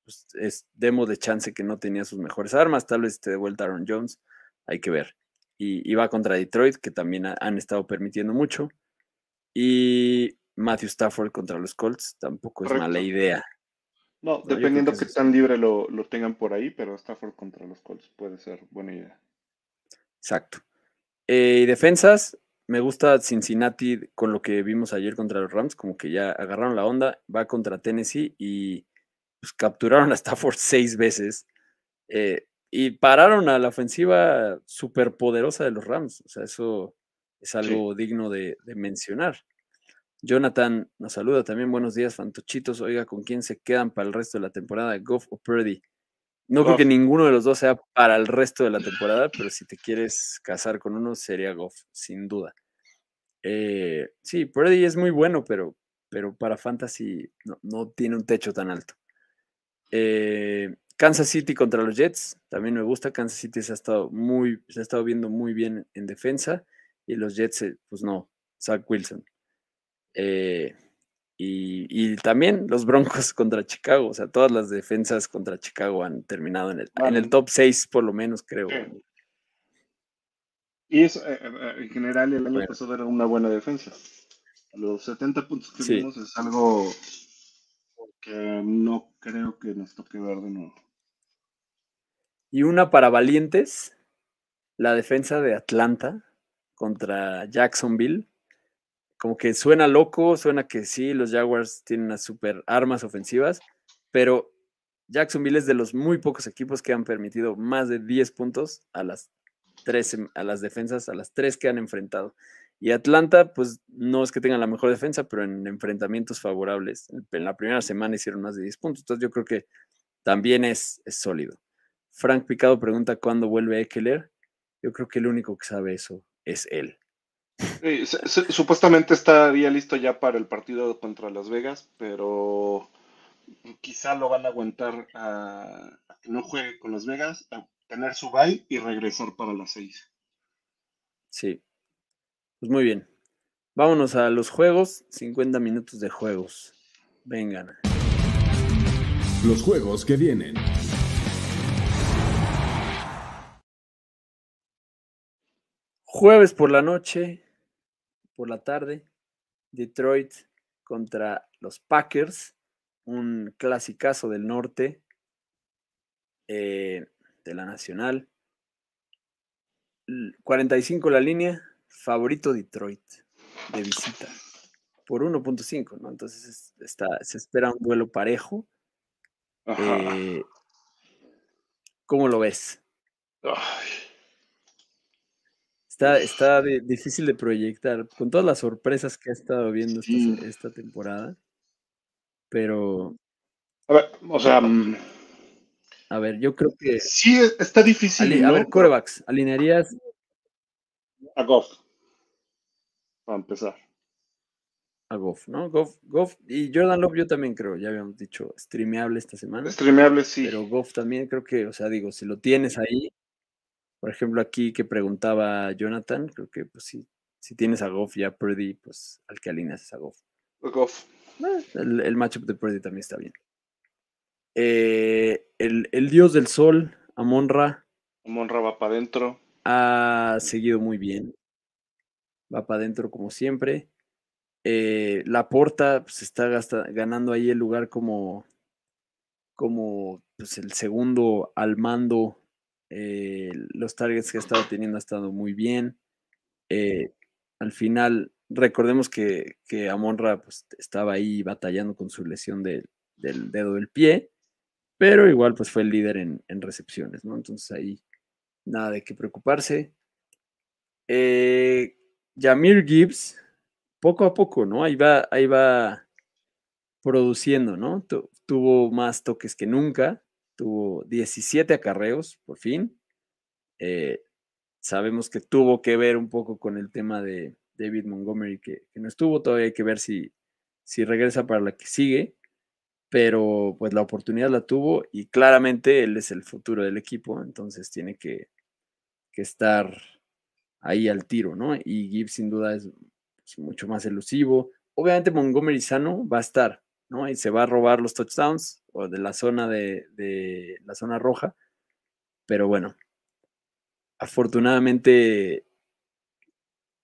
pues, es demo de chance que no tenía sus mejores armas. Tal vez esté de vuelta Aaron Jones, hay que ver. Y, va contra Detroit, que también han estado permitiendo mucho. Y Matthew Stafford contra los Colts tampoco es mala idea. No, dependiendo que, tan libre lo, tengan por ahí, pero Stafford contra los Colts puede ser buena idea. Exacto. Eh, y defensas, me gusta Cincinnati con lo que vimos ayer contra los Rams, como que ya agarraron la onda, va contra Tennessee y pues, capturaron a Stafford seis veces eh, y pararon a la ofensiva superpoderosa de los Rams. O sea, eso es algo digno de mencionar. Jonathan nos saluda también. Buenos días, fantochitos. Oiga, ¿con quién se quedan para el resto de la temporada? ¿Goff o Purdy? No creo que ninguno de los dos sea para el resto de la temporada, pero si te quieres casar con uno, sería Goff, sin duda. Eh, sí, Purdy es muy bueno, pero, pero para Fantasy no, tiene un techo tan alto. Eh, Kansas City contra los Jets, también me gusta. Kansas City se ha estado muy, se ha estado viendo muy bien en defensa y los Jets, eh, pues no, Zach Wilson. Eh, y, también los Broncos contra Chicago, o sea, todas las defensas contra Chicago han terminado en el, en el top 6 por lo menos, creo. Y eso, eh, eh, en general, el año pasado era una buena defensa. Los 70 puntos que vimos es algo que no creo que nos toque ver de nuevo. Y una para valientes, la defensa de Atlanta contra Jacksonville como que suena loco, suena que sí, los Jaguars tienen unas super armas ofensivas, pero Jacksonville es de los muy pocos equipos que han permitido más de 10 puntos a las tres, a las defensas, a las tres que han enfrentado. Y Atlanta, pues no es que tengan la mejor defensa, pero en enfrentamientos favorables. En la primera semana hicieron más de 10 puntos. Entonces yo creo que también es, es sólido. Frank Picado pregunta cuándo vuelve Eckler. Yo creo que el único que sabe eso es él supuestamente estaría listo ya para el partido contra Las Vegas, pero quizá lo van a aguantar a, que no juegue con Las Vegas, a tener su bye y regresar para las seis. Sí. Pues muy bien. Vámonos a los juegos. 50 minutos de juegos. Vengan. Los juegos que vienen. Jueves por la noche, por la tarde, Detroit contra los Packers, un clasicazo del norte eh, de la Nacional. 45 la línea, favorito Detroit de visita por 1.5, ¿no? Entonces está, se espera un duelo parejo. Eh, ¿Cómo lo ves? Está, está difícil de proyectar, con todas las sorpresas que ha estado viendo esta, temporada. Pero. A ver, o sea. Mm, a ver, yo creo que. Sí, está difícil. A ver, corebacks, ¿alinearías? A Goff. Para empezar. A Goff, ¿no? Goff, Goff y Jordan Love, yo también creo, ya habíamos dicho, streameable esta semana. Streameable, sí. Pero Goff también creo que, o sea, digo, si lo tienes ahí, por ejemplo, aquí que preguntaba Jonathan, creo que pues sí, si tienes a Goff ya Purdy, pues al que alineas es a Goff. Goff. Eh, el, matchup de Purdy también está bien. Eh, el, dios del sol, Amonra. Amonra va para adentro. Ha seguido muy bien. Va para adentro como siempre. Eh, la Porta pues, está ganando ahí el lugar como, como pues, el segundo al mando eh, los targets que ha estado teniendo ha estado muy bien. Eh, al final, recordemos que, que Amonra pues, estaba ahí batallando con su lesión del dedo del pie, pero igual pues fue el líder en, recepciones, ¿no? Entonces ahí nada de qué preocuparse. Eh, Jamir Gibbs, poco a poco, ¿no? Ahí va, ahí va produciendo, ¿no? tuvo más toques que nunca tuvo 17 acarreos, por fin. Eh, sabemos que tuvo que ver un poco con el tema de David Montgomery, que, no estuvo, todavía hay que ver si, si regresa para la que sigue, pero pues la oportunidad la tuvo y claramente él es el futuro del equipo, entonces tiene que, estar ahí al tiro, ¿no? Y Gibbs sin duda es pues, mucho más elusivo. Obviamente Montgomery sano va a estar, ¿no? Y se va a robar los touchdowns, o de la zona de, la zona roja. Pero bueno, afortunadamente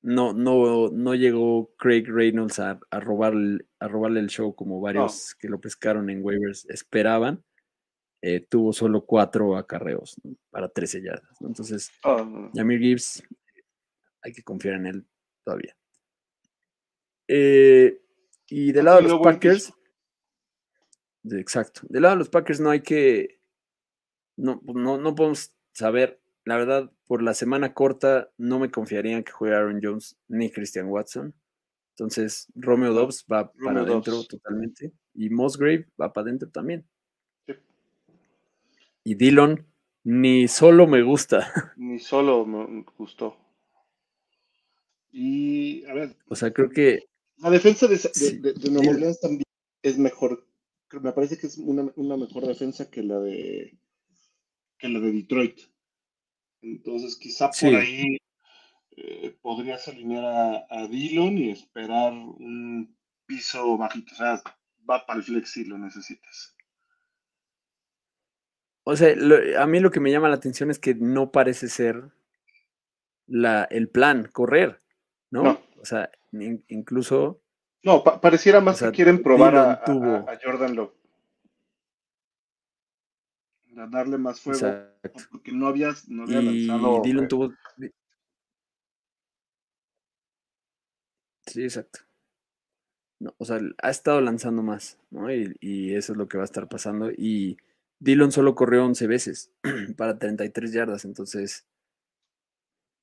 no, no, no llegó Craig Reynolds a, a, robar, a robarle el show como varios que lo pescaron en waivers esperaban. Eh, tuvo solo cuatro acarreos para 13 yardas. Entonces, oh, Yamir Gibbs, hay que confiar en él todavía. Eh, y del lado de los Packers, Exacto. Del lado de los Packers no hay que. No, no, no podemos saber. La verdad, por la semana corta, no me confiaría en que juegue Aaron Jones ni Christian Watson. Entonces, Romeo Dobbs va para adentro totalmente. Y Mosgrave va para adentro también. Y Dillon, ni solo me gusta. Ni solo me gustó. Y, a ver. O sea, creo que. La defensa de, de, Nueva Orleans también es mejor me parece que es una, mejor defensa que la de que la de Detroit. Entonces, quizá por ahí eh, podrías alinear a, Dillon y esperar un piso bajito. O sea, va para el flex si lo necesitas. O sea, a mí lo que me llama la atención es que no parece ser la, el plan, correr, ¿no? O sea, incluso no, pareciera más que quieren probar a, Jordan Love. A darle más fuego. Porque no había, no había lanzado. Dylan tuvo. Sí, exacto. No, o sea, ha estado lanzando más, ¿no? Y, y, eso es lo que va a estar pasando. Y Dillon solo corrió 11 veces para 33 yardas, entonces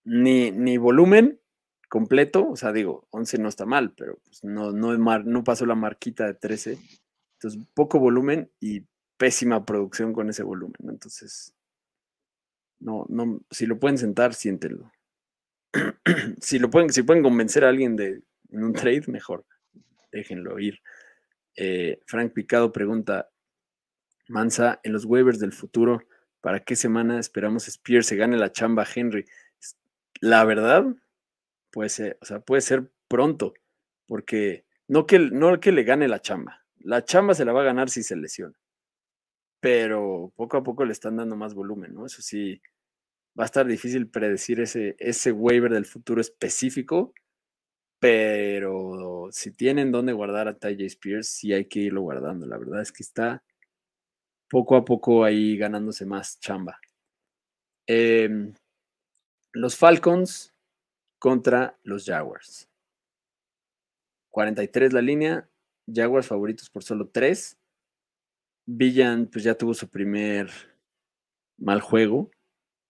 ni, ni volumen completo, o sea, digo, 11 no está mal, pero pues no, no, no pasó la marquita de 13. Entonces, poco volumen y pésima producción con ese volumen. Entonces, no, no, si lo pueden sentar, siéntenlo. si lo pueden, si pueden convencer a alguien de en un trade, mejor. Déjenlo ir. Eh, Frank Picado pregunta: Mansa, en los waivers del futuro, ¿para qué semana esperamos Spears se gane la chamba Henry? La verdad, puede ser, o sea, puede ser pronto, porque no que, no que le gane la chamba. La chamba se la va a ganar si se lesiona. Pero poco a poco le están dando más volumen, ¿no? Eso sí, va a estar difícil predecir ese, ese waiver del futuro específico, pero si tienen dónde guardar a Ty Spears, sí hay que irlo guardando. La verdad es que está poco a poco ahí ganándose más chamba. Em, los Falcons contra los Jaguars. 43 la línea, Jaguars favoritos por solo 3. Villan pues ya tuvo su primer mal juego,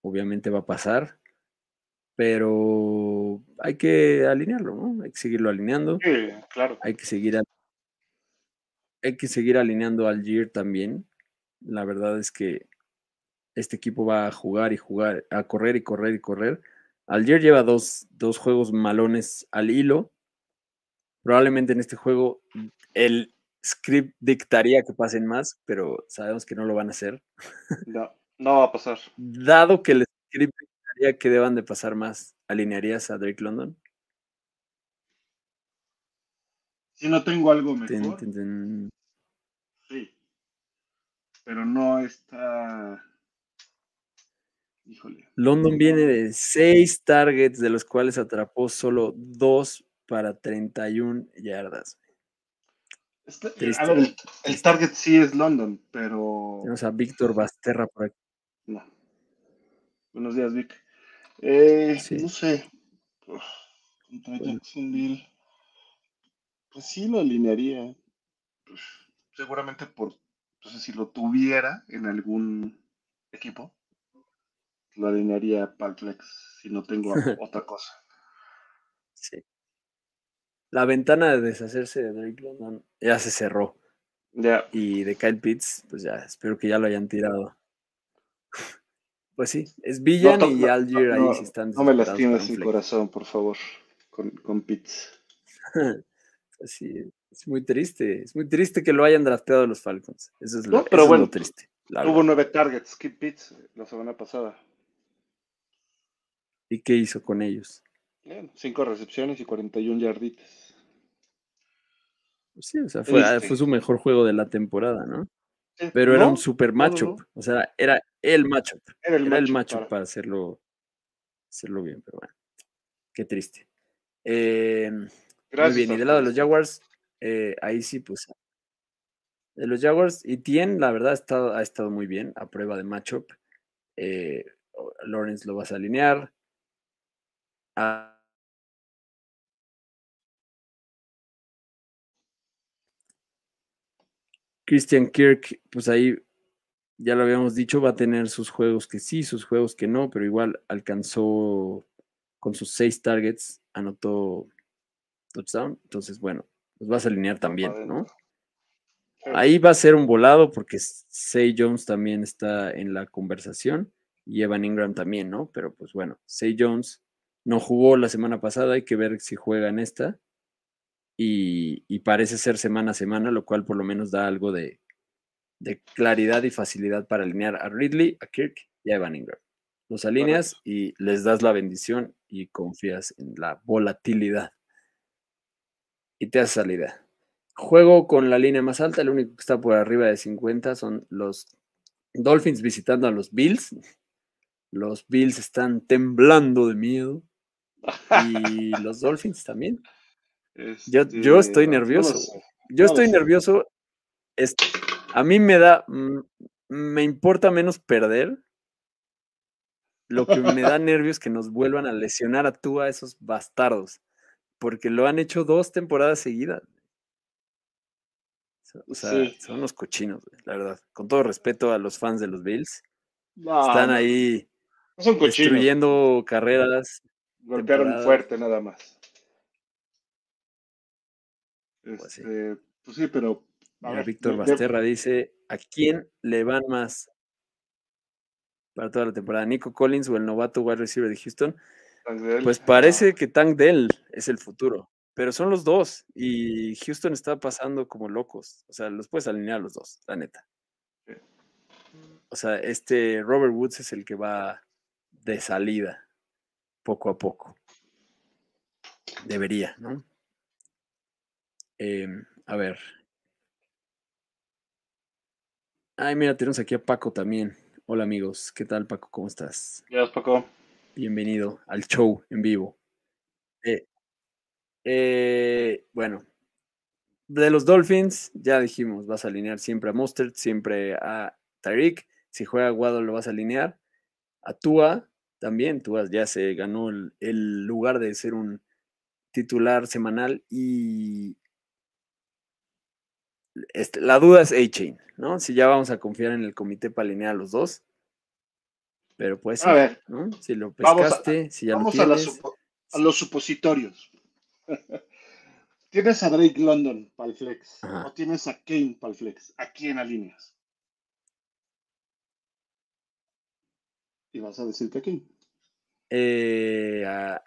obviamente va a pasar, pero hay que alinearlo, ¿no? Hay que seguirlo alineando. Sí, claro. Hay que seguir, hay que seguir alineando al Gear también. La verdad es que este equipo va a jugar y jugar, a correr y correr y correr. Algier lleva dos, dos juegos malones al hilo. Probablemente en este juego el script dictaría que pasen más, pero sabemos que no lo van a hacer. No, no va a pasar. Dado que el script dictaría que deban de pasar más, ¿alinearías a Drake London? Si no tengo algo mejor. Ten, ten, ten. Sí. Pero no está. Híjole. London viene de seis targets, de los cuales atrapó solo dos para 31 yardas. Triste. a ver, el, el target sí es London, pero. Tenemos a Víctor Basterra por aquí. No. Buenos días, Vic. Eh, Sí. No sé. Uf, Contra Bueno. Jacksonville. Pues sí lo alinearía. Pues, seguramente por. No sé si lo tuviera en algún equipo. Lo alinearía flex si no tengo otra cosa. Sí. La ventana de deshacerse de Drake London ya se cerró. Ya. Y de Kyle Pitts, pues ya, espero que ya lo hayan tirado. Pues sí, es Villan No y no, Algier no, ahí sí están. No me lastimes el corazón, por favor, con, con Pitts. Pues sí, es muy triste. Es muy triste que lo hayan drafteado los Falcons. Eso es lo, No, pero eso es lo triste. la verdad. nueve targets, Kid Pitts, la semana pasada. ¿Y qué hizo con ellos? Cinco recepciones y 41 yarditas. Pues sí, o sea, fue, Triste. fue su mejor juego de la temporada, ¿no? Sí, Pero era un super no, matchup. no. O sea, era el matchup. Era el Era el matchup para- para hacerlo, hacerlo bien, pero bueno. Qué triste. Eh, muy bien, y del lado de los. Jaguars, eh, ahí sí, pues. De los Jaguars, y Tien, la verdad, ha estado, ha estado muy bien a prueba de matchup. Eh, Lawrence lo vas a alinear. Ah, Christian Kirk, pues ahí ya lo habíamos dicho, va a tener sus juegos que sí, sus juegos que no, pero igual alcanzó con sus seis targets, anotó touchdown. Entonces, bueno, los vas a alinear también, ¿no? Ahí va a ser un volado porque Say Jones también está en la conversación y Evan Ingram también, ¿no? Pero pues bueno, Say Jones no jugó la semana pasada, hay que ver si juega en esta. Y, y parece ser semana a semana, lo cual por lo menos da algo de, de claridad y facilidad para alinear a Ridley, a Kirk y a Evan Ingram. Los alineas y les das la bendición y confías en la volatilidad. Y te haces salida. Juego con la línea más alta, el único que está por arriba de 50 son los Dolphins visitando a los Bills. Los Bills están temblando de miedo. Y los Dolphins también. Yo, yo Este, estoy no lo nervioso. sé. Yo no estoy sé. nervioso. A mí me da, mm, me importa menos perder. Lo que me da nervios es que nos vuelvan a lesionar a tú a esos bastardos. Porque lo han hecho dos temporadas seguidas. O sea, Sí. son unos cochinos, la verdad. Con todo respeto a los fans de los Bills. Están ahí no son destruyendo carreras. Golpearon temporadas. fuerte nada más. Pues sí. Este, pues sí, pero. a Mira, ver, Víctor de- Basterra dice: ¿A quién le van más para toda la temporada? ¿Nico Collins o el novato wide receiver de Houston? Pues no. parece que Tank Dell es el futuro, pero son los dos y Houston está pasando como locos. O sea, los puedes alinear los dos, la neta. O sea, este Robert Woods es el que va de salida, poco a poco. Debería, ¿no? Em, a ver. Ay, mira, tenemos aquí a Paco también. Hola amigos, ¿qué tal Paco? ¿Cómo estás? Gracias, Paco. Bienvenido al show en vivo. Eh, eh, bueno, de los Dolphins, ya dijimos, vas a alinear siempre a Mustard, siempre a Tyreek. Si juega Waddle, lo vas a alinear. A Tua también. Tua ya se ganó el, el lugar de ser un titular semanal y este, la duda es A-Chain, ¿no? Si ya vamos a confiar en el comité para alinear a los dos. Pero pues, A ver, ¿no? Si lo a- pescaste, si ya vamos lo a, tienes. supo- a los supositorios. ¿Tienes a Drake London para el flex? Ajá. ¿O tienes a Kane para el flex? ¿A quién alineas? Y vas a decir que a Kane. Eh, ah,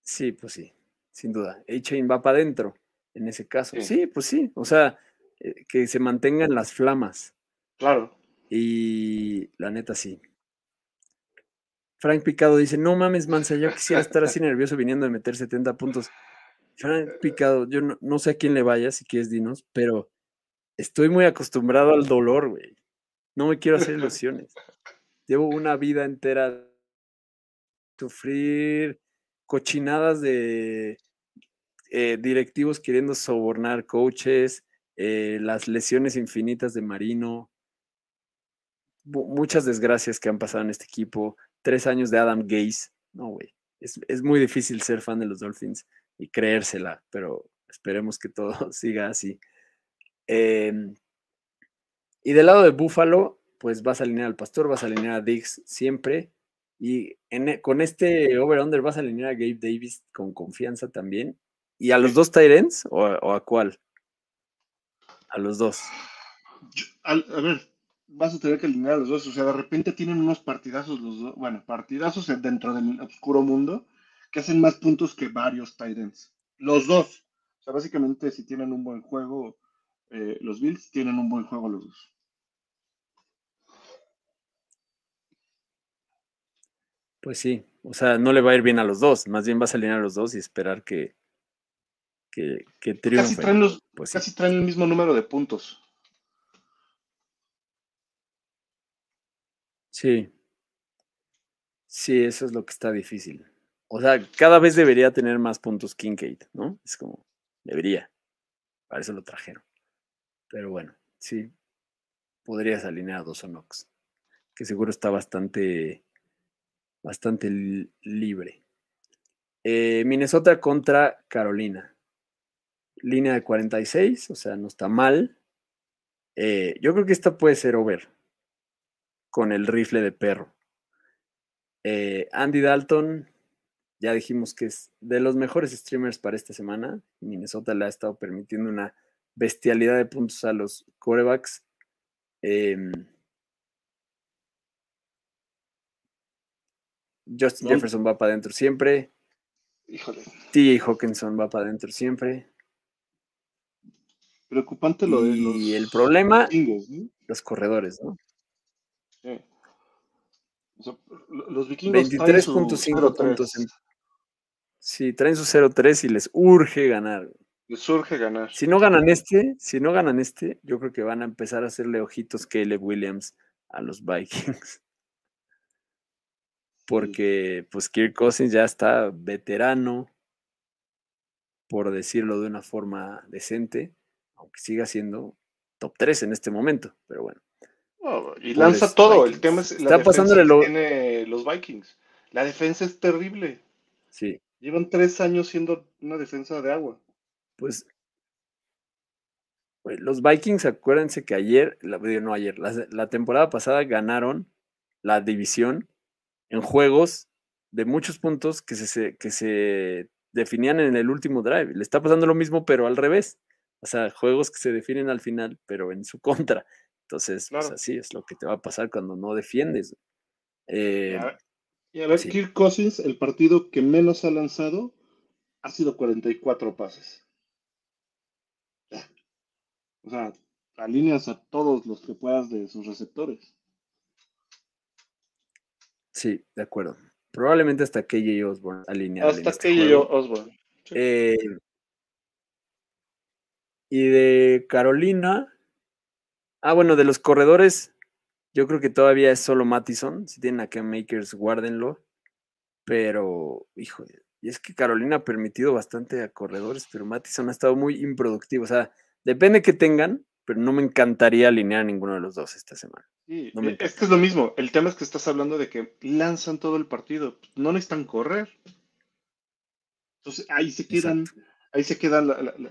sí, pues sí, sin duda. A-Chain va para adentro en ese caso. Sí. Sí, pues sí. O sea, eh, que se mantengan las flamas. Claro. Y la neta sí. Frank Picado dice, no mames, Mansa, yo quisiera estar así nervioso viniendo de meter 70 puntos. Frank Picado, yo no, no sé a quién le vaya, si quieres dinos, pero estoy muy acostumbrado al dolor, güey. No me quiero hacer ilusiones. Llevo una vida entera de sufrir cochinadas de eh, directivos queriendo sobornar coaches, eh, las lesiones infinitas de Marino, muchas desgracias que han pasado en este equipo, tres años de Adam Gaze, no, güey, es, es muy difícil ser fan de los Dolphins y creérsela, pero esperemos que todo siga así. Em, y del lado de Buffalo, pues vas a alinear al Pastor, vas a alinear a Diggs siempre. Y en e- con este over-under vas a alinear a Gabe Davis con confianza también. ¿Y a los dos Tyrants o, a- o a cuál? A los dos. Yo- a ver, vas a tener que alinear a los dos. O sea, de repente tienen unos partidazos los dos. Bueno, partidazos dentro del oscuro mundo que hacen más puntos que varios Titans. Los dos. O sea, básicamente, si tienen un buen juego, eh, los Bills tienen un buen juego los dos. Pues sí. O sea, no le va a ir bien a los dos. Más bien vas a alinear a los dos y esperar que, que, que Casi triunfen. traen, los, Pues sí. casi traen el mismo número de puntos. Sí. Sí, eso es lo que está difícil. O sea, cada vez debería tener más puntos Kincaid, ¿no? Es como, debería. Para eso lo trajeron. Pero bueno, sí. Podrías alinear a dos Onox. Que seguro está bastante, bastante li- libre. Eh, Minnesota contra Carolina. Línea de 46, o sea, no está mal. Eh, yo creo que esta puede ser over con el rifle de perro. Eh, Andy Dalton, ya dijimos que es de los mejores streamers para esta semana. Minnesota le ha estado permitiendo una bestialidad de puntos a los quarterbacks. Em, Justin. Jefferson va para adentro siempre. Híjole, TJ Hawkinson va para adentro siempre. preocupante lo de los. Y el problema, vikingos, ¿no? los corredores, ¿no? Sí. O sea, lo- los vikingos traen su 23.5 0-3. puntos. En, sí, traen su 0-3 y les urge ganar. Les surge ganar. Si no ganan este, si no ganan este, yo creo que van a empezar a hacerle ojitos Caleb Williams a los Vikings. Porque pues Kirk Cousins ya está veterano, por decirlo de una forma decente, aunque siga siendo top 3 en este momento, pero bueno. No, y lanza todo. El tema es la Está pasándole que lo- tiene los Vikings. La defensa es terrible. Sí, Llevan tres años siendo una defensa de agua. pues los Vikings, acuérdense que ayer, no ayer, la, la temporada pasada ganaron la división en juegos de muchos puntos que se- que se definían en el último drive. Le está pasando lo mismo, pero al revés. O sea, juegos que se definen al final, pero en su contra. Entonces, pues así es lo que te va a pasar cuando no defiendes. Eh, Y a ver, a ver, sí. Kirk Cousins, el partido que menos ha lanzado, ha sido 44 pases. O sea, alineas a todos los que puedas de sus receptores. Sí, de acuerdo. probablemente hasta KJ Osborne alineado. Hasta este KJ Osborne. Eh, y de Carolina. Ah, bueno, de los corredores, yo creo que todavía es solo Mattison. Si tienen a Cam Makers, guárdenlo. Pero, hijo, y es que Carolina ha permitido bastante a corredores, pero Mattison ha estado muy improductivo. O sea, depende que tengan, pero no me encantaría alinear a ninguno de los dos esta semana. Sí, e, es que es lo mismo. El tema es que estás hablando de que lanzan todo el partido. No necesitan correr. Entonces ahí se quedan, ahí se quedan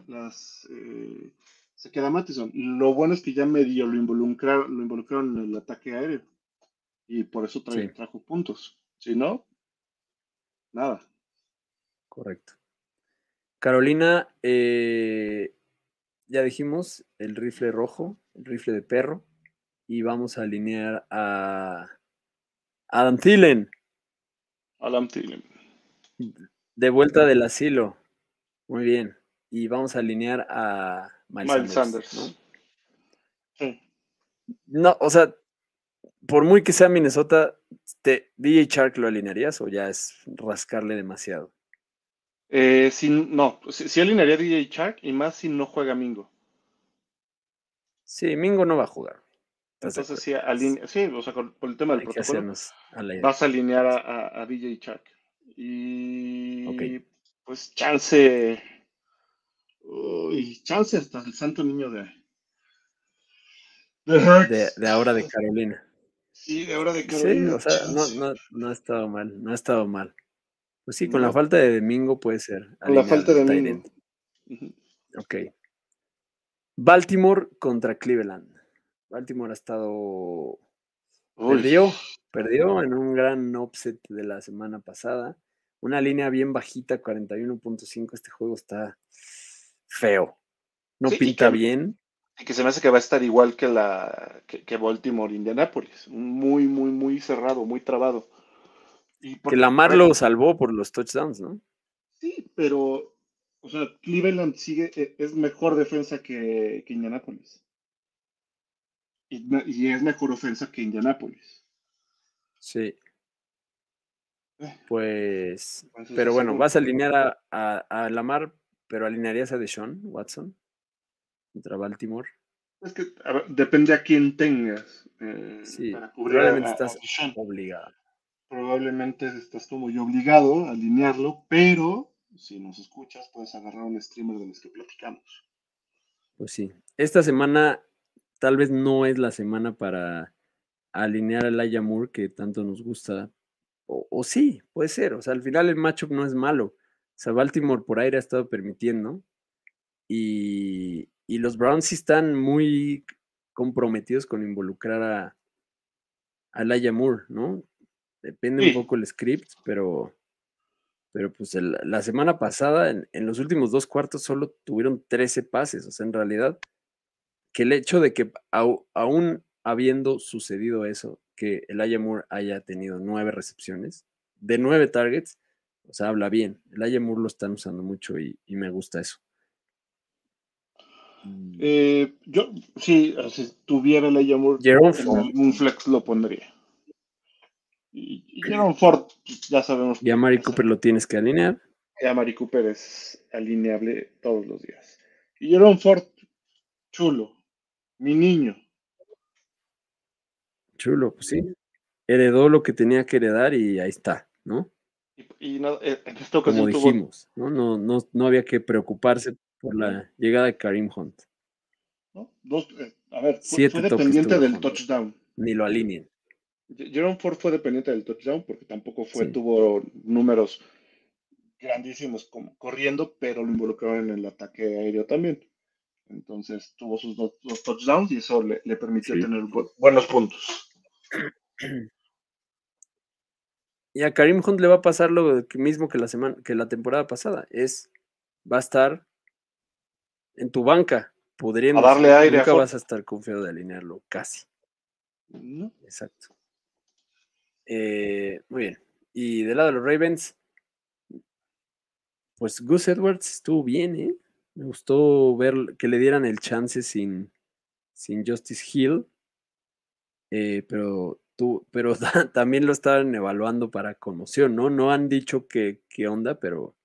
las. Eh, se queda Mattison. Lo bueno es que ya medio lo involucraron, lo involucraron en el ataque aéreo. Y por eso trajo puntos. Si no, nada. Correcto. Carolina, eh, ya dijimos, el rifle rojo, el rifle de perro, y vamos a alinear a Adam Thielen. Adam Thielen. De vuelta del asilo. Muy bien. Y vamos a alinear a Miles, Sanders. ¿no? o sea, por muy que sea Minnesota, te, DJ Shark lo alinearías o ya es rascarle demasiado? Eh, no, si alinearía DJ Shark y más si no juega Mingo. Sí, Mingo no va a jugar. Entonces sí, sí, o sea, por el tema del protocolo, vas a alinear a, DJ Shark. Y pues chance, uy, chance hasta el santo niño de, de, de, ahora de Carolina. Sí, de ahora de Carolina. Sí, o sea, no, no, no ha estado mal, no ha estado mal. Pues sí, con la falta de Domingo puede ser. Con la falta de Domingo. Ok. Baltimore contra Cleveland. Baltimore ha estado. Perdió, perdió en un gran offset de la semana pasada. Una línea bien bajita, 41.5. Este juego está feo. No pinta bien. Y que se me hace que va a estar igual que la que, Baltimore Indianapolis. Muy, muy, muy cerrado, muy trabado. Que Lamar lo salvó por los touchdowns, ¿no? Sí, pero, o sea, Cleveland sigue, e, es mejor defensa que, que Indianapolis. Y, es mejor ofensa que Indianapolis. Sí. Eh. Pues, pero bueno, vas a alinear a, a, Lamar, pero alinearías a Deshaun Watson contra Baltimore. Es que depende a quién tengas. Eh, sí, probablemente estás obligado. Probablemente estás como yo obligado a alinearlo, pero si nos escuchas, puedes agarrar un streamer de los que platicamos. Pues sí. Esta semana tal vez no es la semana para alinear a Laia Moore que tanto nos gusta. O, sí, puede ser. O sea, al final el matchup no es malo. O sea, Baltimore por aire ha estado permitiendo. Y, los Browns sí están muy comprometidos con involucrar a, a Laia Moore, ¿no? Depende un poco el script, pero, pero pues la semana pasada, en, en, los últimos dos cuartos, solo tuvieron 13 pases. O sea, en realidad, que el hecho de que aún habiendo sucedido eso, que el Ayamur haya tenido nueve recepciones de nueve targets, o sea, habla bien. El Ayamur lo están usando mucho y, me gusta eso. Eh, yo, sí, si tuviera el Ayamur, un flex lo pondría. Y, Jerome Ford, ya sabemos. Y a Mari Cooper lo tienes que alinear. Y a Mari Cooper es alineable todos los días. Y Jerome Ford, chulo mi niño. Chulo, pues sí. Heredó lo que tenía que heredar y ahí está, ¿no? Y, no, eh, en esta ocasión Como dijimos, ¿no? No, ¿no? no había que preocuparse por la llegada de Karim Hunt. ¿No? Dos, eh, a ver, fue, dependiente del touchdown. Ni lo alineen. Jerome Ford fue dependiente del touchdown porque tampoco fue, tuvo números grandísimos como corriendo, pero lo involucraron en el ataque aéreo también. Entonces tuvo sus dos, touchdowns y eso le, permitió tener buenos puntos. Y a Karim Hunt le va a pasar lo mismo que la semana, que la temporada pasada. Es va a estar en tu banca, pudiendo. A darle aire. Nunca vas a estar confiado de alinearlo, casi. Exacto. Eh, muy bien. Y del lado de los Ravens, pues Gus Edwards estuvo bien, ¿eh? Me gustó ver que le dieran el chance sin, sin Justice Hill. Eh, pero tú, pero también lo estaban evaluando para conmoción, ¿no? No han dicho qué onda, pero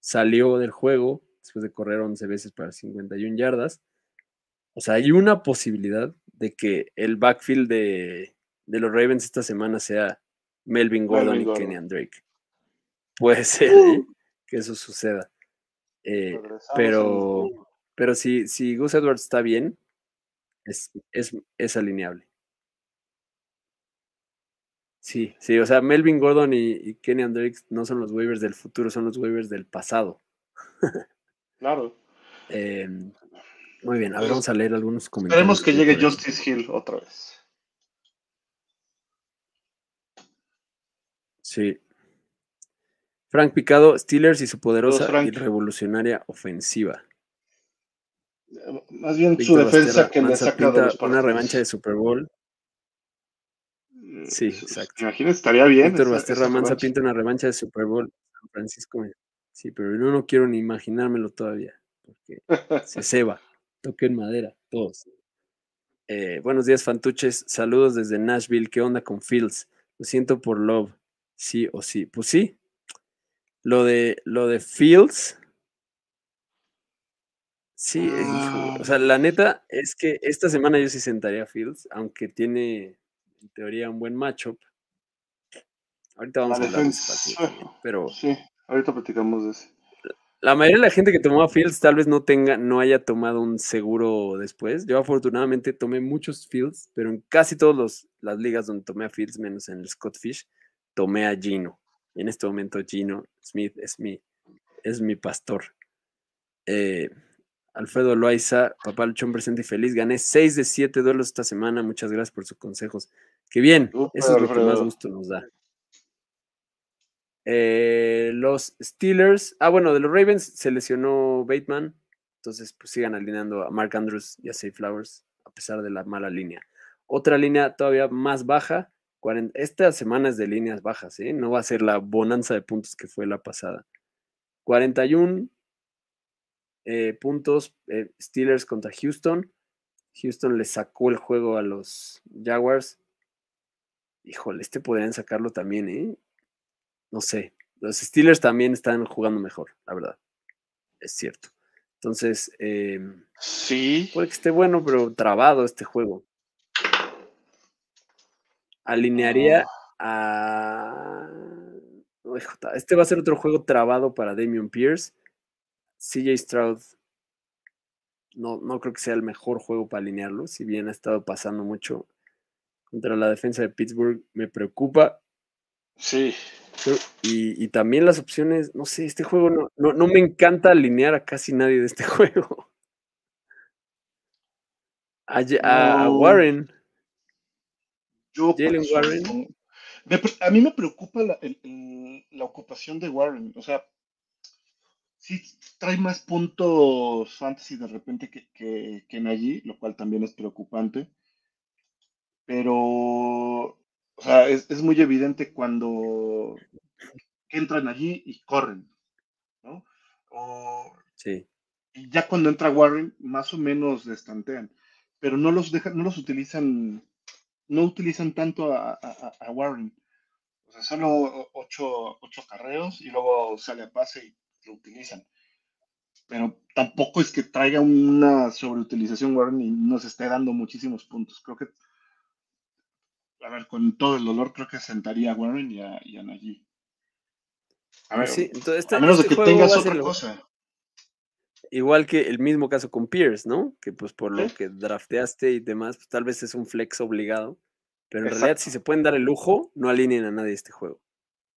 salió del juego después de correr 11 veces para 51 yardas. O sea, hay una posibilidad de que el backfield de, los Ravens esta semana sea Melvin Gordon y Kenny Drake. Puede ser ¿eh? que eso suceda. Eh, pero, pero si, si Gus Edwards está bien, es, es, alineable. Sí, sí, o sea, Melvin Gordon y, y Kenny Drake no son los waivers del futuro, son los waivers del pasado. claro. Em, muy bien, a ver, vamos a leer algunos comentarios. Esperemos que llegue Justice Hill otra vez. Sí. Frank Picado, Steelers y su poderosa y revolucionaria ofensiva. Más bien su defensa que le saca de Una revancha de Super Bowl. Mm, sí, exacto. Imagínate, estaría bien. Víctor Basterra Mansa pinta una revancha de Super Bowl. San Francisco. Sí, pero yo no quiero ni imaginármelo todavía. Porque se ceba. Toquen madera, todos. Eh, buenos días, fantuches. Saludos desde Nashville. ¿Qué onda con Fields? Lo siento por Love. Sí o sí. Pues sí. Lo de, lo de Fields. Sí, o sea, la neta es que esta semana yo sí sentaría a Fields, aunque tiene en teoría un buen matchup. Ahorita vamos a hablar de ese partido pero sí, ahorita platicamos de ese la mayoría de la gente que tomó a Fields tal vez no tenga, no haya tomado un seguro después. Yo afortunadamente tomé muchos Fields, pero en casi todas las ligas donde tomé a Fields, menos en el Scott Fish, tomé a Gino. Y en este momento Gino Smith es mi, es mi pastor. Eh, Alfredo Loaiza, papá Luchón presente y feliz. Gané 6 de 7 duelos esta semana. Muchas gracias por sus consejos. Qué bien, eso es lo que más gusto nos da. Eh, los Steelers, ah, bueno, de los Ravens se lesionó Bateman, entonces pues sigan alineando a Mark Andrews y a Safe Flowers a pesar de la mala línea. Otra línea todavía más baja, esta semana es de líneas bajas, ¿eh? no va a ser la bonanza de puntos que fue la pasada. 41 eh, puntos eh, Steelers contra Houston. Houston le sacó el juego a los Jaguars. Híjole, este podrían sacarlo también, ¿eh? no sé, los Steelers también están jugando mejor, la verdad. Es cierto. Entonces, em, sí. Puede que esté bueno, pero trabado este juego. Alinearía ah. a. Este va a ser otro juego trabado para Damian Pierce. CJ Stroud. No, no creo que sea el mejor juego para alinearlo, si bien ha estado pasando mucho contra la defensa de Pittsburgh. Me preocupa. Sí. Y, también las opciones, no sé, este juego no, no, me encanta alinear a casi nadie de este juego. A, Warren. Yo, Warren. a mí me preocupa la, ocupación de Warren. O sea, sí trae más puntos fantasy de repente que, que, que en allí, lo cual también es preocupante. Pero o sea, es, muy evidente cuando entran allí y corren, ¿no? sí. Y ya cuando entra Warren, más o menos destantean, pero no los dejan, no los utilizan, no utilizan tanto a, Warren. O sea, solo ocho, ocho carreos y luego sale a pase y lo utilizan. Pero tampoco es que traiga una sobreutilización Warren y nos esté dando muchísimos puntos. Creo que a ver, con todo el dolor creo que sentaría a Warren y a, y a Najee. A ver, sí, entonces este, a menos de este que tengas otra cosa. Igual que el mismo caso con Pierce, ¿no? Que pues por lo que drafteaste y demás, pues tal vez es un flex obligado. Pero en realidad, si se pueden dar el lujo, no alineen a nadie este juego.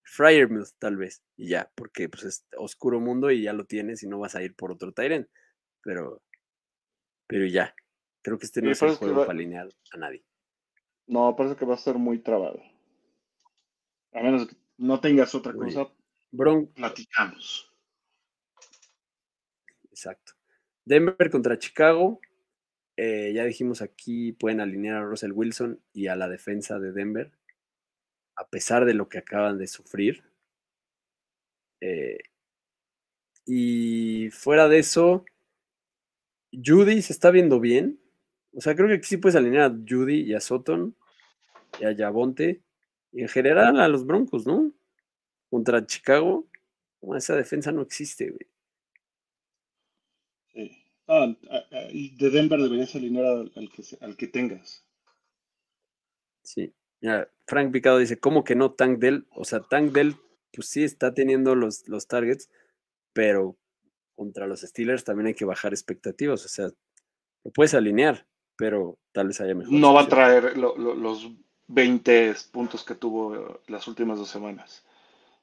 Fryermuth, tal vez, y ya, porque pues es oscuro mundo y ya lo tienes y no vas a ir por otro Tyrant. Pero, pero ya, creo que este no es el juego para alinear a nadie. No, parece que va a ser muy trabado. A menos que no tengas otra cosa. Bron platicamos. Exacto. Denver contra Chicago. Eh, ya dijimos aquí, pueden alinear a Russell Wilson y a la defensa de Denver, a pesar de lo que acaban de sufrir. Eh, y fuera de eso, Judy se está viendo bien. O sea, creo que sí puedes alinear a Judy y a Sutton. y a Yabonte, y en general a los Broncos, ¿no? Contra Chicago, esa defensa no existe, güey. Sí. Ah, y de Denver deberías alinear al, que, al que tengas. Sí. Mira, Frank Picado dice, ¿cómo que no Tank Dell? O sea, Tank Dell, pues sí está teniendo los, los targets, pero contra los Steelers también hay que bajar expectativas. O sea, lo puedes alinear, pero tal vez haya mejor. No va a traer los 20 puntos que tuvo las últimas dos semanas.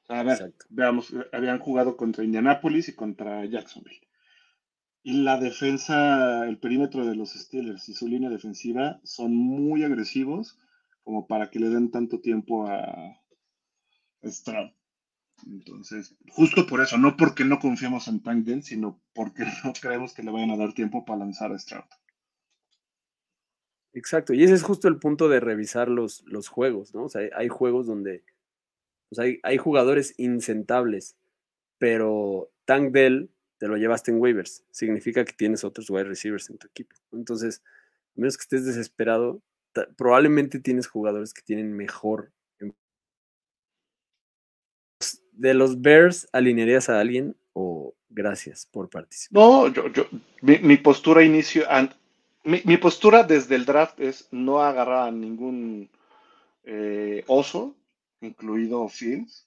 a ver, veamos, habían jugado contra Indianapolis y contra Jacksonville. La defensa, el perímetro de los Steelers y su línea defensiva son muy agresivos como para que le den tanto tiempo a Stroud. Entonces, justo por eso, no porque no confiamos en Tank Dell, sino porque no creemos que le vayan a dar tiempo para lanzar a Stroud. Exacto, y ese es justo el punto de revisar los, los juegos, ¿no? O sea, hay juegos donde pues hay, hay, jugadores insentables, pero Tank Dell te lo llevaste en waivers, significa que tienes otros wide receivers en tu equipo. Entonces, menos que estés desesperado, probablemente tienes jugadores que tienen mejor. ¿De los Bears alinearías a alguien o gracias por participar? No, yo, yo mi, postura inicio, mi, postura desde el draft es no agarrar a ningún eh, oso, incluido Fields,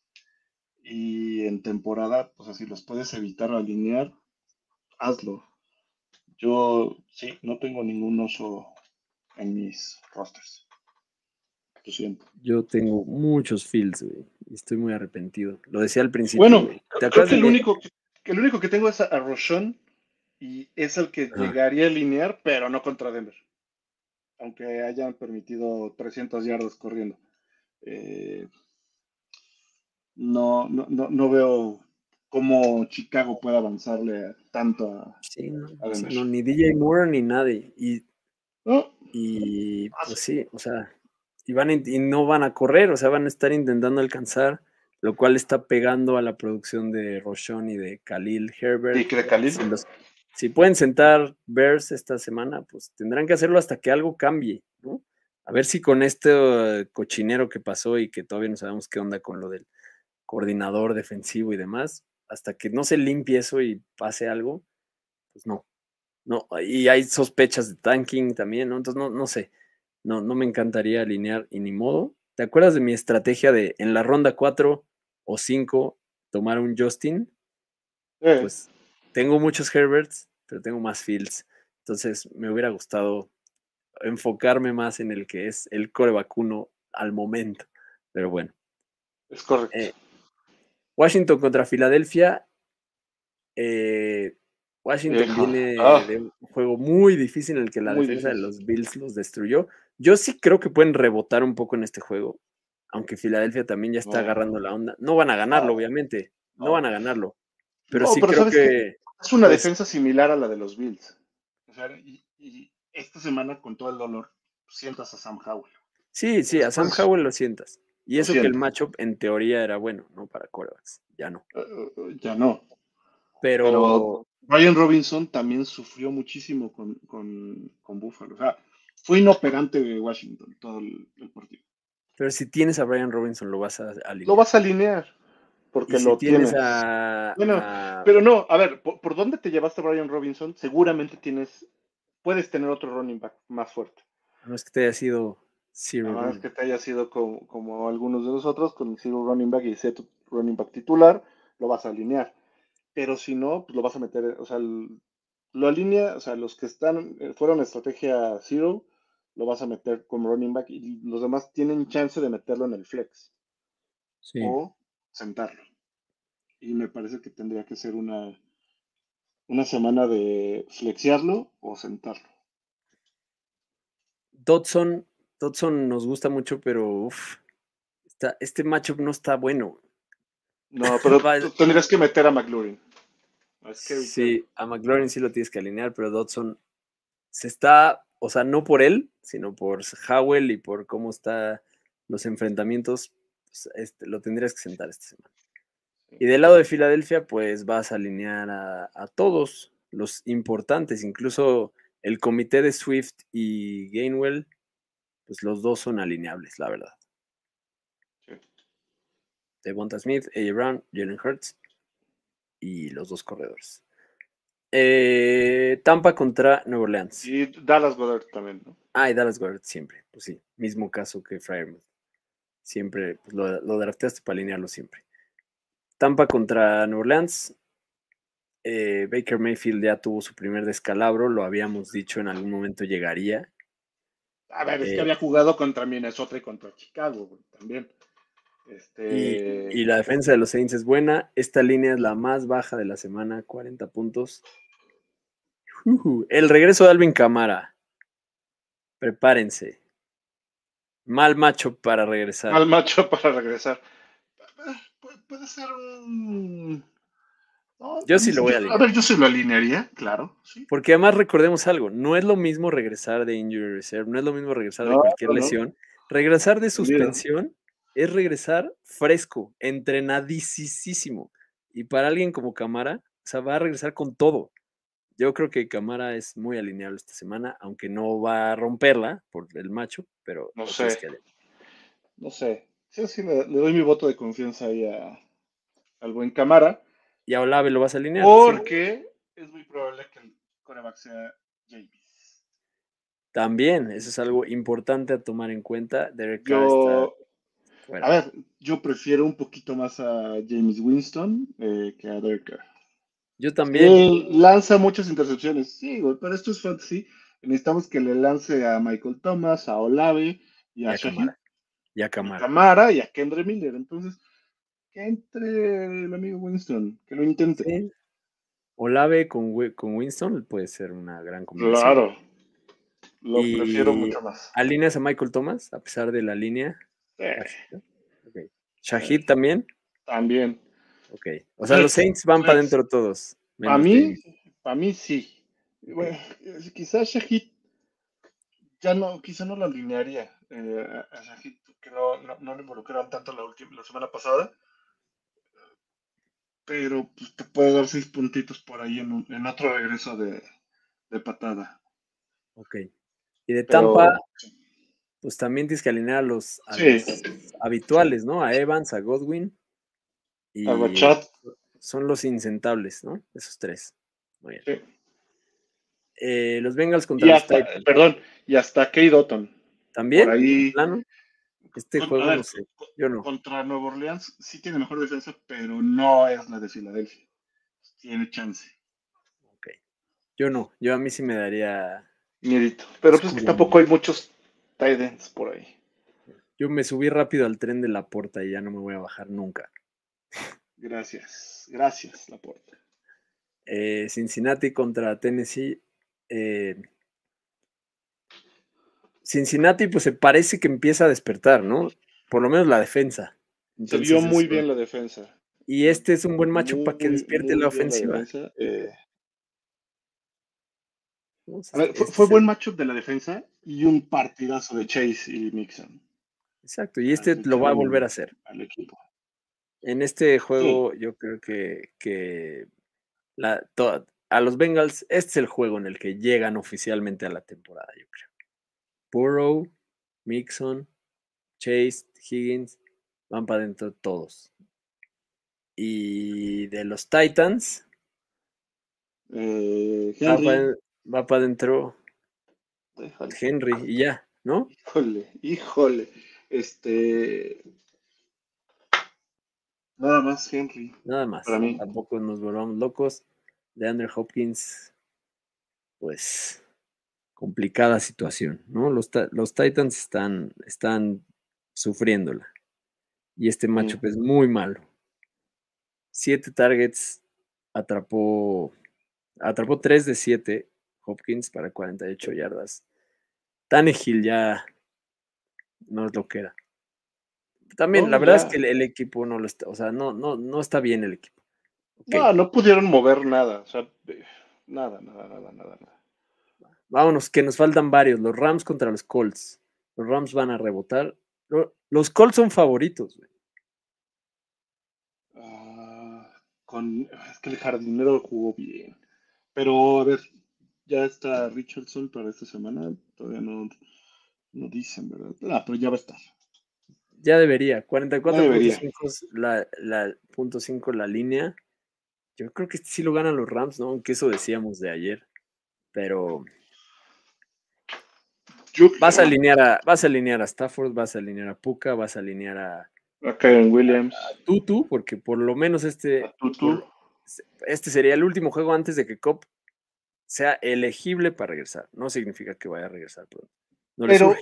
y en temporada, pues así los puedes evitar alinear, hazlo. Yo sí, no tengo ningún oso en mis rosters. Lo siento. Yo tengo muchos Fields, güey, y estoy muy arrepentido. Lo decía al principio. Bueno, creo que el, único, que el único que tengo es a Roshon y es el que llegaría a alinear, pero no contra Denver. Aunque hayan permitido 300 yardas corriendo. Eh, no, no, no, veo cómo Chicago puede avanzarle tanto a, sí, no, ni DJ Moore ni nadie. Y, y pues sí, o sea, y, van, y no van a correr, o sea, van a estar intentando alcanzar, lo cual está pegando a la producción de Roshon y de Khalil Herbert. ¿Y que de Khalil? si pueden sentar Bears esta semana, pues tendrán que hacerlo hasta que algo cambie, ¿no? A ver si con este eh, cochinero que pasó y que todavía no sabemos qué onda con lo del coordinador defensivo y demás, hasta que no se limpie eso y pase algo, pues no. No, y hay sospechas de tanking también, ¿no? Entonces no, no sé. No, no me encantaría alinear y ni modo. ¿Te acuerdas de mi estrategia de en la ronda 4 o 5 tomar un Justin? Pues tengo muchos Herberts, pero tengo más Fields. Entonces me hubiera gustado enfocarme más en el que es el core vacuno al momento. Pero bueno. Es correcto. Eh, Washington contra Filadelfia. Eh, Washington viene ah. de un juego muy difícil en el que la defensa de los Bills los destruyó. Yo sí creo que pueden rebotar un poco en este juego, aunque Filadelfia también ya está agarrando la onda. No van a ganarlo, obviamente. No, van a ganarlo. Pero sí creo que es una pues defensa similar a la de los Bills. y, esta semana, con todo el dolor, sientas a Sam Howell. Sí, sí, a Sam Howell lo sientas. Y eso que el matchup en teoría era bueno, ¿no? Para quarterbacks. Ya no. Eh, eh, ya no. Pero... Brian Robinson también sufrió muchísimo con, con, Buffalo. O sea, fue inoperante de Washington todo el, partido. Pero si tienes a Brian Robinson, lo vas a alinear. Lo vas a alinear porque lo tienes. bueno, pero no, a ver, ¿por, dónde te llevaste a Brian Robinson? Seguramente tienes, puedes tener otro running back más fuerte. No es que te haya sido zero. No es que te haya sido como, algunos de nosotros, con zero running back y set running back titular, lo vas a alinear. Pero si no, pues lo vas a meter, o sea, lo alinea, o sea, los que están, eh, fueron estrategia zero, lo vas a meter como running back y los demás tienen chance de meterlo en el flex. Sí. O sentarlo. Y me parece que tendría que ser una, una semana de flexiarlo o sentarlo. Dodson, Dodson nos gusta mucho, pero este matchup no está bueno. No, pero tendrías que meter a McLaurin. sí, a McLaurin sí lo tienes que alinear, pero Dodson se está, o sea, no por él, sino por Howell y por cómo están los enfrentamientos, pues, este, lo tendrías que sentar esta semana. Y del lado de Filadelfia, pues vas a alinear a, todos los importantes, incluso el comité de Swift y Gainwell, pues los dos son alineables, la verdad. Sí. Devonta Smith, AJ Brown, Jalen Hurts y los dos corredores. Eh, Tampa contra Nueva Orleans. Y Dallas Goddard también, ¿no? Ah, y Dallas Goddard siempre. Pues sí, mismo caso que Fryermuth. Siempre pues, lo, lo drafteaste para alinearlo siempre. Tampa contra Nueva Orleans. Eh, Baker Mayfield ya tuvo su primer descalabro, lo habíamos dicho en algún momento llegaría. A ver, es Eh, que había jugado contra Minnesota y contra Chicago, güey, también. Y, Este, y la defensa de los Saints es buena. Esta línea es la más baja de la semana, 40 puntos. El regreso de Alvin Camara. Prepárense. Mal macho para regresar. mal macho para regresar. Pu- Puede ser un. No, Yo sí lo voy a A alinear. ver, yo sí lo alinearía, claro. Sí. Porque además recordemos algo, no es lo mismo regresar de injury reserve, no es lo mismo regresar de No, cualquier no. lesión. Regresar de suspensión es regresar fresco, entrenadísimo. Y para alguien como Camara, o sea, va a regresar con todo. Yo creo que Camara es muy alineable esta semana, aunque no va a romperla por el macho, pero No sé. que alinear. No sé. Sí, sí, le, le doy mi voto de confianza ahí a- al buen Camara. Y a Olave lo vas a alinear. sí. Porque es muy probable que el coreback sea James. También, eso es algo importante a tomar en cuenta. Derek Carr Yo, está a ver, yo prefiero un poquito más a James Winston eh, que a Derek Carr. Yo también. Él lanza muchas intercepciones, sí, güey, pero esto es fantasy. Necesitamos que le lance a Michael Thomas, a Olave y Y a Camara. Y a y Camara. Camara y a Kendre Miller. Entonces, que entre el amigo Winston, que lo intente. Sí. Olave con, con Winston puede ser una gran combinación. Claro, lo Y- prefiero mucho más. ¿Alineas a Michael Thomas a pesar de la línea? Eh. ¿Shahid también? también. Ok. O sea, Sí, los Saints van para adentro todos. Para mí, para mí sí. Bueno, quizás Shahid ya no, quizá no lo alinearía eh, a Shahid, que no, no, no lo involucraron tanto la última, la semana pasada. Pero pues, te puede dar seis puntitos por ahí en, un- en otro regreso de, de patada. Ok. Y de Pero, Tampa, pues también tienes que alinear a los, a Sí. los habituales, ¿no? A Evans, a Godwin. Y a Bachat, son los insentables, ¿no? Esos tres. Muy bien. sí. Eh, los Bengals contra Y hasta, perdón, y hasta Kate Dotton. ¿También? Por ahí. ¿De plano? Este Con- juego ver, no sé. Yo no. Contra Nueva Orleans sí tiene mejor defensa, pero no es la de Filadelfia. Tiene chance. Ok. Yo no. Yo a mí sí me daría. Miedito. Pero pues es que tampoco hay muchos tight ends por ahí. Yo me subí rápido al tren de la porta y ya no me voy a bajar nunca. Gracias. Gracias, Laporta. Eh, Cincinnati contra Tennessee. eh, Cincinnati, pues se parece que empieza a despertar, ¿no? Por lo menos la defensa. Se vio Entonces, muy eso- bien la defensa. Y este es un buen macho para que despierte muy la ofensiva. defensa. Eh, ¿no? a ver, fue, Este buen el- matchup de la defensa y un partidazo de Chase y Mixon Exacto, y este lo va a volver a hacer. al equipo. En este juego, yo creo que, que la, a los Bengals, este es el juego en el que llegan oficialmente a la temporada, yo creo. Burrow, Mixon, Chase, Higgins, van para adentro todos. Y de los Titans, Eh, va Henry, para adentro. Henry y ya, ¿no? Híjole, híjole. Este. Nada más, Henry. Nada más. Para mí. Tampoco nos volvamos locos. De Andrew Hopkins, pues complicada situación, ¿no? Los, los Titans están, están sufriéndola. Y este matchup es muy malo. Siete targets, atrapó, atrapó tres de siete. Hopkins para 48 yardas. Tannehill ya no es lo que era. También, No, la verdad ya. es que el, el equipo no lo está, o sea, no, no, no está bien el equipo. No, no pudieron mover nada. O sea, nada, nada, nada, nada, nada. Vámonos, que nos faltan varios. Los Rams contra los Colts. Los Rams van a rebotar. Lo- Los Colts son favoritos. güey. Ah, con, es que el jardinero jugó bien. Pero, a ver, ya está Richardson para esta semana. Todavía no, No dicen, ¿verdad? Ah, pero ya va a estar. Ya debería. 44.5 la, la, punto cinco, la línea. Yo creo que sí lo ganan los Rams, ¿no? Aunque eso decíamos de ayer. Pero. Vas, a alinear a, vas a alinear a Stafford, vas a alinear a Puka, vas a alinear a. A Karen Williams. A Tutu, porque por lo menos este. este sería el último juego antes de que Cop sea elegible para regresar. No significa que vaya a regresar pronto. Pero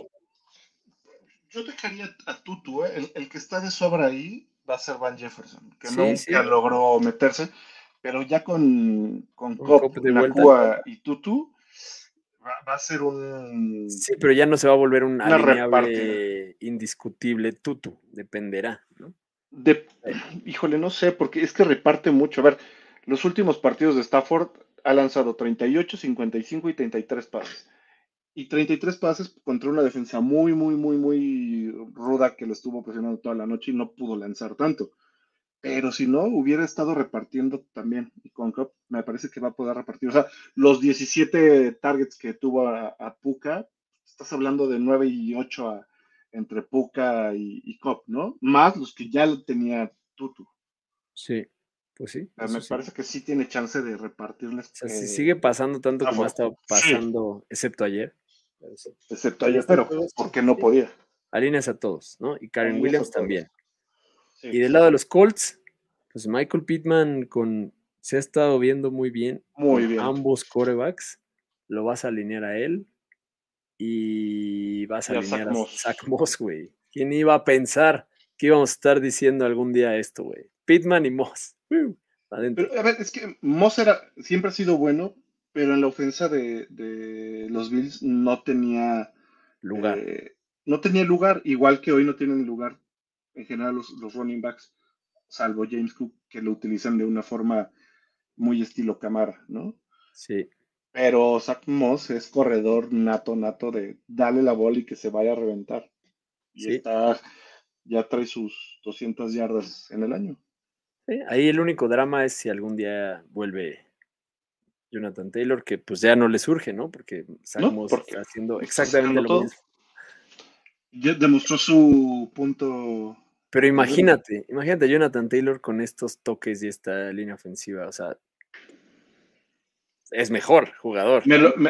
yo dejaría a Tutu, ¿eh? el, que está de sobra ahí va a ser Van Jefferson, que nunca logró meterse, pero ya con, con, Cop, Nakua y Tutu va, a ser un... Sí, pero ya no se va a volver un alineable indiscutible Tutu, dependerá, ¿no? De, híjole, no sé, porque es que reparte mucho. A ver, los últimos partidos de Stafford ha lanzado 38, 55 y 33 pases y 33 pases contra una defensa muy, muy, muy, muy ruda que lo estuvo presionando toda la noche y no pudo lanzar tanto. Pero si no, hubiera estado repartiendo también. Y con Cup me parece que va a poder repartir. O sea, los 17 targets que tuvo a, Puka, estás hablando de 9 y 8 entre Puka y, y Cup, ¿no? Más los que ya tenía Tutu. Sí. Pues sí. me parece que sí tiene chance de repartirles. O sea, si sigue pasando tanto como ha estado pasando, excepto ayer. Excepto ayer, pero porque no podía. Alineas a todos, ¿no? Y Karen Williams también. Y del lado de los Colts, pues Michael Pittman con, se ha estado viendo muy bien. Muy bien. Ambos corebacks. Lo vas a alinear a él. Y vas a alinear a Zach Moss, güey. ¿Quién iba a pensar que íbamos a estar diciendo algún día esto, güey? Pittman y Moss. a ver, es que Moss era, siempre ha sido bueno, pero en la ofensa de, los Bills no tenía lugar. Eh, no tenía lugar, igual que hoy no tienen lugar en general los, los, running backs, salvo James Cook, que lo utilizan de una forma muy estilo Camara, ¿no? Sí. Pero Zach Moss es corredor nato, nato de darle la bola y que se vaya a reventar. Y está, ya trae sus 200 yardas en el año. Sí, ahí el único drama es si algún día vuelve Jonathan Taylor, que pues ya no le surge, ¿no? Porque estamos haciendo exactamente lo mismo. Ya demostró su punto. Pero imagínate, imagínate Jonathan Taylor con estos toques y esta línea ofensiva, o sea, es mejor jugador.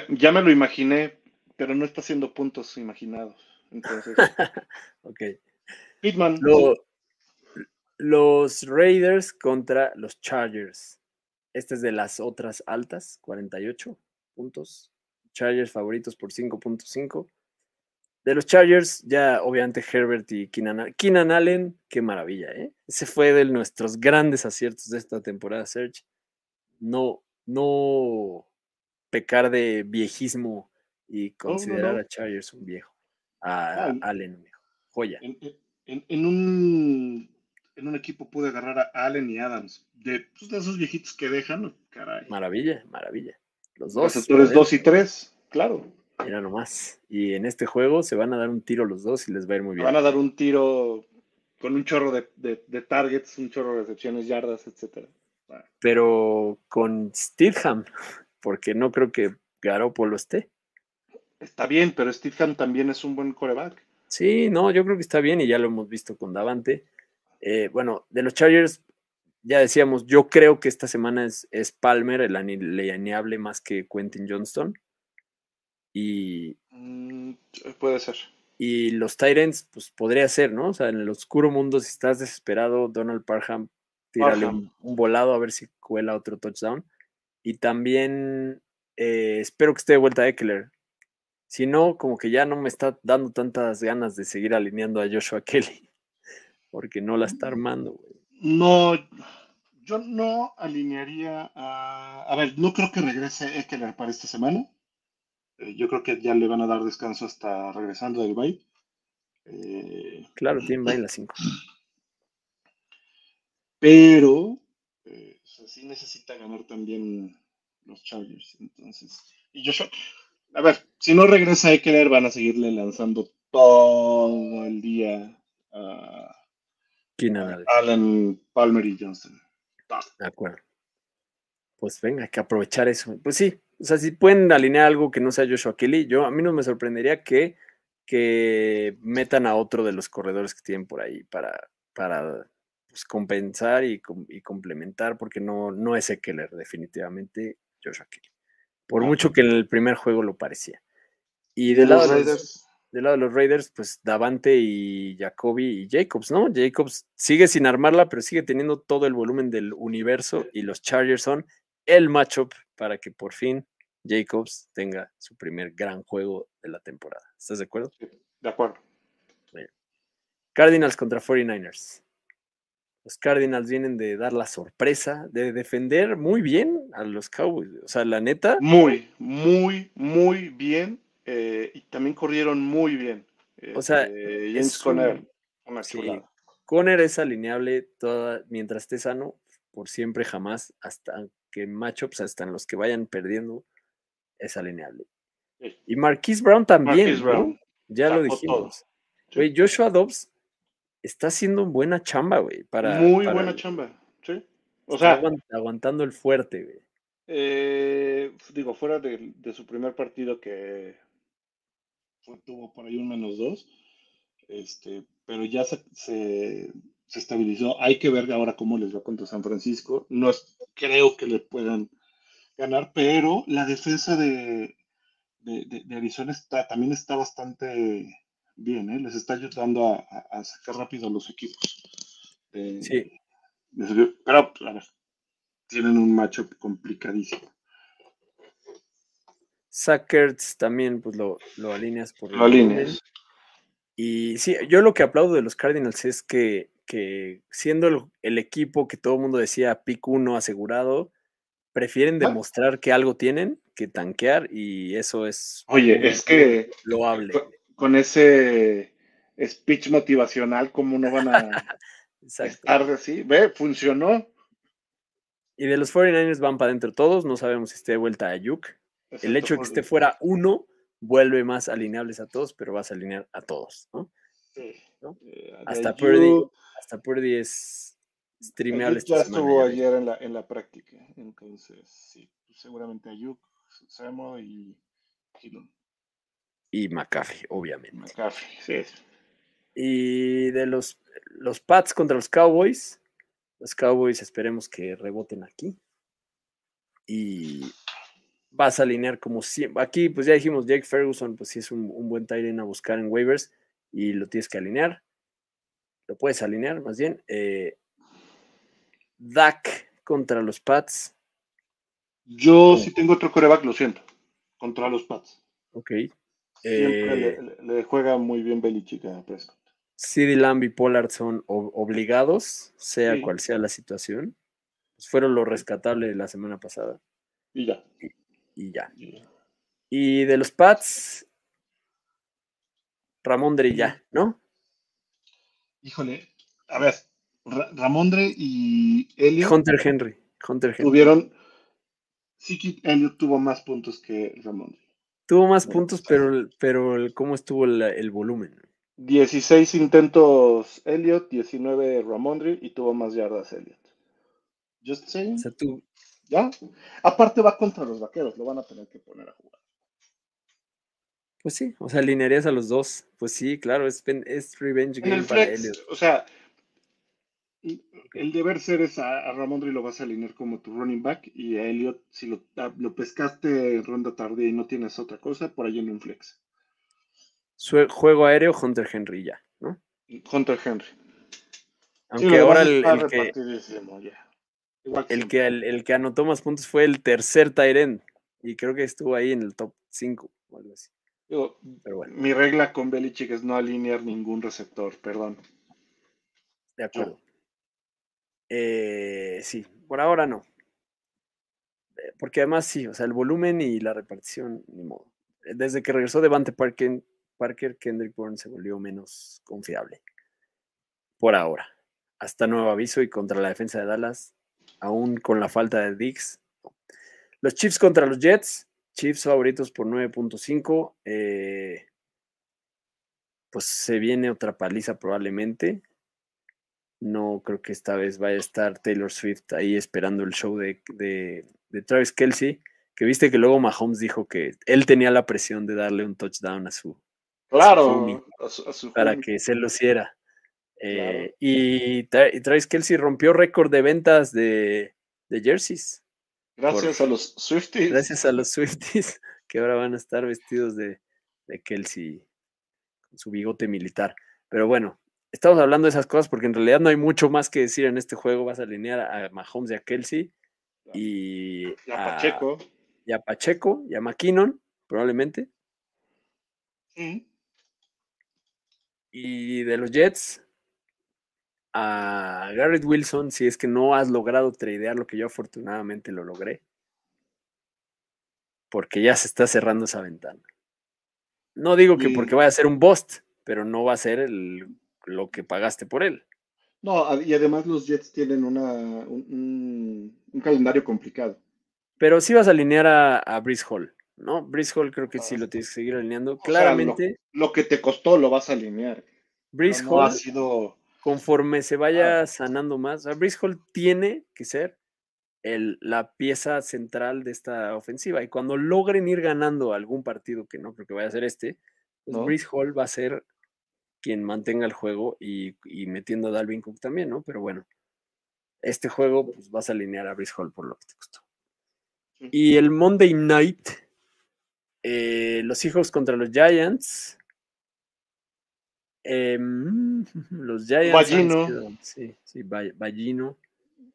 ya me lo imaginé, pero no está haciendo puntos imaginados. Entonces. ok. Pitman. los Raiders contra los Chargers. Este es de las otras altas, 48 puntos. Chargers favoritos por 5.5. De los Chargers, ya obviamente Herbert y Keenan, Allen, qué maravilla, ¿eh? Ese fue de nuestros grandes aciertos de esta temporada, Serge. No, no pecar de viejismo y considerar a Chargers un viejo, a, Allen un viejo. Joya. en, un en un equipo pude agarrar a Allen y Adams. De, pues, de esos viejitos que dejan, caray. Maravilla, maravilla. Los dos. Receptores 2 y 3, claro. Mira nomás. Y en este juego se van a dar un tiro los dos y les va a ir muy bien. Van a dar un tiro con un chorro de, targets, un chorro de recepciones, yardas, etcétera. Pero con Steedham, porque no creo que Garoppolo esté. Está bien, pero Steedham también es un buen coreback. Sí, no, yo creo que está bien y ya lo hemos visto con Davante. Eh, bueno, de los Chargers, ya decíamos, yo creo que esta semana es, es Palmer, el alineable más que Quentin Johnston. Y. Mm, puede ser. Y los Tyrants, pues podría ser, ¿no? O sea, en el oscuro mundo, si estás desesperado, Donald Parham, tírale un, volado a ver si cuela otro touchdown. Y también eh, espero que esté de vuelta Eckler. Si no, como que ya no me está dando tantas ganas de seguir alineando a Joshua Kelly porque no la está armando, güey. No, yo no alinearía a. A ver, no creo que regrese Eckler para esta semana. Eh, yo creo que ya le van a dar descanso hasta regresando del bye. Eh, claro, tiene bye las 5. Pero eh, sí necesita ganar también los Chargers. Entonces, y yo, a ver, si no regresa Eckler, van a seguirle lanzando todo el día a Allen, Palmer y Johnson. De acuerdo. Pues venga, hay que aprovechar eso. Pues sí, o sea, si pueden alinear algo que no sea Joshua Kelly, yo a mí no me sorprendería que que metan a otro de los corredores que tienen por ahí para, para pues, compensar y, complementar, porque no, no es Eckler, definitivamente Joshua Kelly. Por mucho que en el primer juego lo parecía. Y del lado, de los, del lado de los Raiders, pues Davante y Jacoby y Jacobs, ¿no? Jacobs sigue sin armarla, pero sigue teniendo todo el volumen del universo y los Chargers son el matchup para que por fin Jacobs tenga su primer gran juego de la temporada. ¿Estás de acuerdo? de acuerdo. Cardinals contra 49ers. Los Cardinals vienen de dar la sorpresa, de defender muy bien a los Cowboys. O sea, la neta. Muy, muy, muy bien. Eh, y también corrieron muy bien. o sea, este, James Conner, una Conner es alineable toda, mientras esté sano, por siempre, jamás, hasta que matchups, hasta en los que vayan perdiendo, es alineable. Y Marquise Brown también. Ya lo dijimos. Joshua Dobbs está haciendo buena chamba, güey. Para, Muy buena chamba, sí. O sea, aguantando el fuerte, güey. Eh, digo, fuera de, su primer partido que tuvo por ahí un menos dos, este, pero ya se, se, estabilizó. Hay que ver ahora cómo les va contra San Francisco. No es, creo que le puedan ganar, pero la defensa de, de, Arizona está, también está bastante bien, ¿eh? les está ayudando a, sacar rápido a los equipos. sí. pero, a ver, tienen un matchup complicadísimo. Sackers también, pues lo, lo alineas por lo alineas. Y sí, yo lo que aplaudo de los Cardinals es que, que siendo el, equipo que todo el mundo decía pick uno asegurado, prefieren demostrar que algo tienen que tanquear y eso es. Oye, es que. Loable. Con, ese speech motivacional, ¿cómo no van a estar así? Ve, funcionó. Y de los 49ers van para adentro todos, no sabemos si esté de vuelta a Yuk. El hecho de que esté fuera uno vuelve más alineables a todos, pero vas a alinear a todos, ¿no? Sí. Eh, hasta, Purdy, hasta Purdy es streameable. Ya estuvo ayer en la, en la práctica, entonces sí, pues seguramente Ayuk, Samo y Y McAfee, obviamente. McAfee, sí. Y de los, los Pats contra los Cowboys, los Cowboys esperemos que reboten aquí. Y vas a alinear como siempre. Aquí, pues ya dijimos, Jake Ferguson, pues sí es un, buen tight a buscar en waivers y lo tienes que alinear. Lo puedes alinear, más bien. Eh, Dak contra los Pats. Yo sí tengo otro coreback, lo siento, contra los Pats. Ok. Siempre eh, le, juega muy bien Belichick a Prescott. CD Lamb y Pollard son obligados, sea cual sea la situación. Pues fueron lo rescatable de la semana pasada. Y ya y ya. Y de los Pats, Ramondre ya, ¿no? Híjole, a ver, Ramondre y Elliot. Hunter Henry. Hunter Henry. Tuvieron. Sí Elliot tuvo más puntos que Ramondre. Tuvo más puntos, pero, pero ¿cómo estuvo el, volumen? 16 intentos Elliot, 19 Ramondre y tuvo más yardas Elliot. Just saying. O sea, tú, ¿Ya? Aparte va contra los vaqueros, lo van a tener que poner a jugar. Pues sí, o sea, alinearías a los dos. Pues sí, claro, es, es revenge game para Elliot. O sea, el deber ser es a, a Ramondre lo vas a alinear como tu running back y a Elliot, si lo, ah, lo pescaste en ronda tardía y no tienes otra cosa, por ahí en un flex. juego aéreo, Hunter Henry ya, ¿no? Hunter Henry. Aunque ahora el, que, el, que, el, que anotó más puntos fue el tercer Tyren y creo que estuvo ahí en el top 5 o algo así. Mi regla con Belichick es no alinear ningún receptor, perdón. De acuerdo. Eh, sí, por ahora no. Eh, porque además sí, o sea, el volumen y la repartición, ni modo. Desde que regresó Devante Parker, Parker Kendrick Bourne se volvió menos confiable. Por ahora. Hasta nuevo aviso y contra la defensa de Dallas, aún con la falta de Dix. Los Chiefs contra los Jets. Chiefs favoritos por 9.5. Eh, pues se viene otra paliza probablemente. No creo que esta vez vaya a estar Taylor Swift ahí esperando el show de, de, Travis Kelsey. Que viste que luego Mahomes dijo que él tenía la presión de darle un touchdown a su, Claro, para que se luciera. Eh, y, Travis Kelsey rompió récord de ventas de, jerseys. Gracias a los Swifties. Gracias a los Swifties, que ahora van a estar vestidos de, de Kelsey con su bigote militar. Pero bueno, estamos hablando de esas cosas porque en realidad no hay mucho más que decir en este juego. Vas a alinear a Mahomes y a Kelsey y, a, Pacheco. Y a Pacheco y a McKinnon, probablemente. Y de los Jets, a Garrett Wilson, si es que no has logrado tradear lo que yo afortunadamente lo logré. Porque ya se está cerrando esa ventana. No digo que porque vaya a ser un bust, pero no va a ser lo que pagaste por él. No, y además los Jets tienen una, un, calendario complicado. Pero sí vas a alinear a, a Brice Hall, ¿no? Brice Hall creo que sí lo tienes que seguir alineando. Claramente. lo, que te costó lo vas a alinear. Brice Hall, ha sido... conforme se vaya sanando más, o Hall tiene que ser el, la pieza central de esta ofensiva. Y cuando logren ir ganando algún partido, que no creo que vaya a ser este, pues Hall va a ser quien mantenga el juego y, metiendo a Dalvin Cook también, ¿no? Pero bueno, este juego pues, vas a alinear a Brice Hall por lo que te costó. Y el Monday Night, eh, los hijos contra los Giants. Em, los Giants. Ballino. sí, sí, Ballino.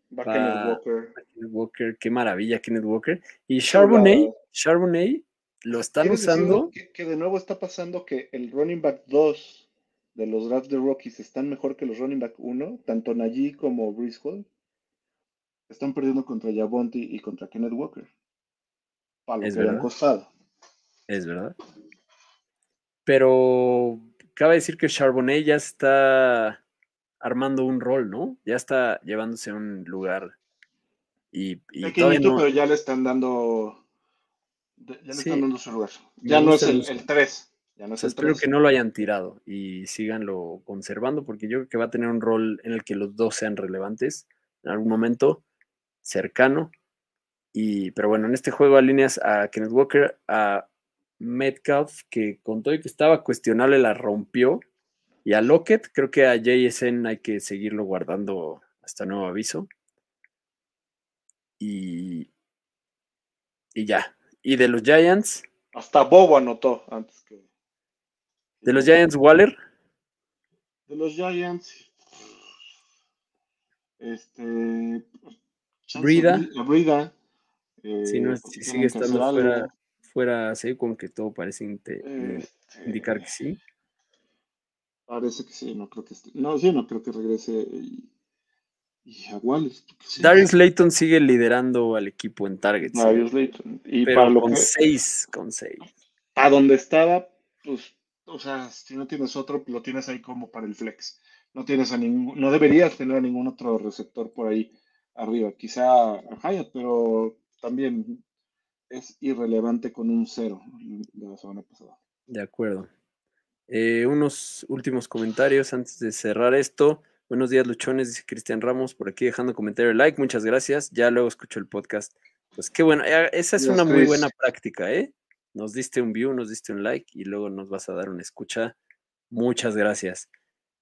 Walker. Walker, qué maravilla, Kenneth Walker. Y Charbonnet, Charbonnet lo están usando. Que, que, de nuevo está pasando que el running back 2 de los drafts de Rockies están mejor que los running back 1, tanto Najee como Breeze Hall. Están perdiendo contra Yabonti y contra Kenneth Walker. Para lo que han costado. Es verdad. Pero cabe decir que Charbonnet ya está armando un rol, ¿no? Ya está llevándose a un lugar. Y, y pero ya le están dando. Ya le están dando su lugar. Ya no es el 3 espero que no lo hayan tirado y síganlo conservando porque yo creo que va a tener un rol en el que los dos sean relevantes en algún momento cercano. Y, pero bueno, en este juego alineas a Kenneth Walker, a Metcalf, que con todo y que estaba cuestionable la rompió, y a Lockett, creo que a JSN hay que seguirlo guardando hasta nuevo aviso. Y, y ya. Y de los Giants. Hasta Bobo anotó antes que. ¿De los Giants, Waller? De los Giants. Este. Brida. Brida. si, no, si sigue estando fuera, fuera así, con que todo parece este, indicar que sí. Parece que sí, no creo que no, sí, no creo que regrese y, y a Wallace. Darius Layton sigue liderando al equipo en targets. Darius Layton. Y para lo con seis, con seis. A donde estaba, pues o sea, si no tienes otro, lo tienes ahí como para el flex. No tienes a ningún, no deberías tener a ningún otro receptor por ahí arriba. Quizá a Hyatt, pero también es irrelevante con un cero de la semana pasada. De acuerdo. Eh, unos últimos comentarios antes de cerrar esto. Buenos días, Luchones, dice Cristian Ramos, por aquí dejando comentario like. Muchas gracias. Ya luego escucho el podcast. Pues qué bueno. Eh, esa es una muy buena práctica, ¿eh? Nos diste un view, nos diste un like y luego nos vas a dar una escucha. Muchas gracias.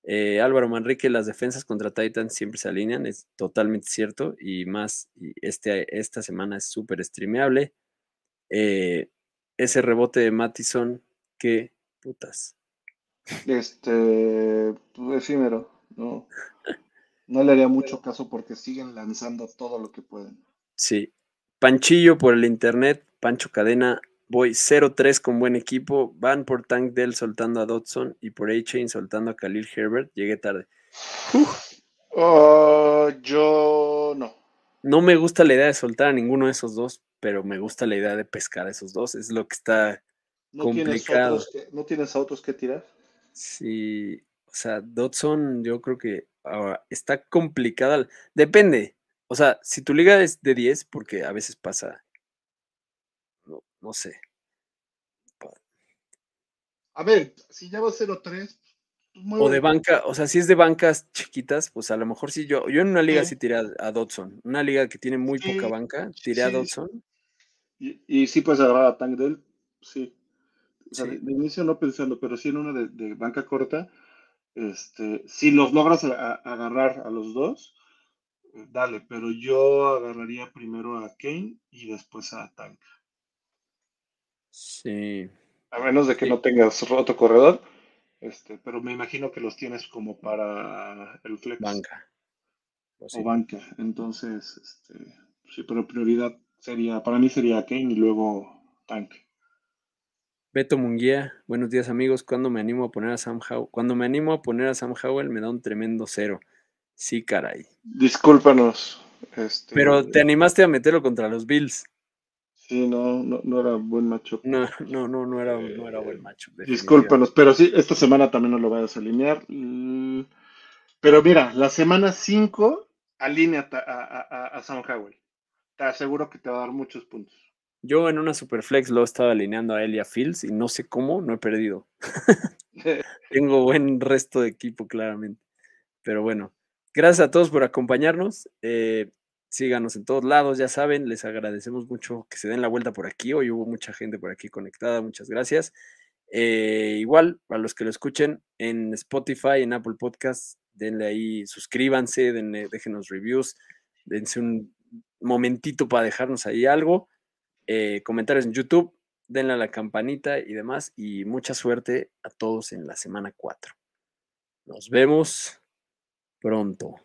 Eh, Álvaro Manrique, las defensas contra Titans siempre se alinean, es totalmente cierto y más, y este, esta semana es súper streameable. Eh, ese rebote de Mattison, qué putas. Este, pues, efímero, no, no le haría mucho caso porque siguen lanzando todo lo que pueden. Sí, Panchillo por el internet, Pancho Cadena, Voy 0-3 con buen equipo. Van por Tank Dell soltando a Dodson y por A-Chain soltando a Khalil Herbert. Llegué tarde. Oh, yo no. No me gusta la idea de soltar a ninguno de esos dos, pero me gusta la idea de pescar a esos dos. Es lo que está complicado. ¿No tienes autos que tirar? Sí, o sea, Dodson yo creo que está complicada. Depende. O sea, si tu liga es de 10, porque a veces pasa no sé. A ver, si ya va 0-3. Pues, o de banca, o sea, si es de bancas chiquitas, pues a lo mejor sí yo. Yo en una liga sí, tiré a, Dodson. Una liga que tiene muy poca banca, tiré a Dodson. Y, y, sí puedes agarrar a Tank Dell, sí. de inicio no pensando, pero sí en una de, banca corta, este, si los logras agarrar a los dos, eh, dale, pero yo agarraría primero a Kane y después a Tank. Sí. A menos de que no tengas otro corredor, este, pero me imagino que los tienes como para el flex. Banca. Pues o banca. Entonces, este, sí, pero prioridad sería, para mí sería Kane y luego Tank. Beto Munguía, buenos días amigos. Cuando me animo a poner a Sam Howell, cuando me animo a poner a Sam Howell me da un tremendo cero. Sí, caray. Discúlpanos. Este, Pero te animaste a meterlo contra los Bills. Sí, no, no, era buen macho. No, no, no, no era, no era buen macho. Discúlpanos, pero sí, esta semana también no lo vayas a alinear. Mm, pero mira, la semana 5 alinea a, a Sam Howell. Te aseguro que te va a dar muchos puntos. Yo en una Superflex lo estaba alineando a Elia Fields y no sé cómo, no he perdido. Tengo buen resto de equipo, claramente. Pero bueno, gracias a todos por acompañarnos. Eh, síganos en todos lados, ya saben, les agradecemos mucho que se den la vuelta por aquí. Hoy hubo mucha gente por aquí conectada, muchas gracias. Eh, igual, para los que lo escuchen en Spotify, en Apple Podcasts, denle ahí, suscríbanse, denle, déjenos reviews, dense un momentito para dejarnos ahí algo. Eh, comentarios en YouTube, denle a la campanita y demás. Y mucha suerte a todos en la semana 4. Nos vemos pronto.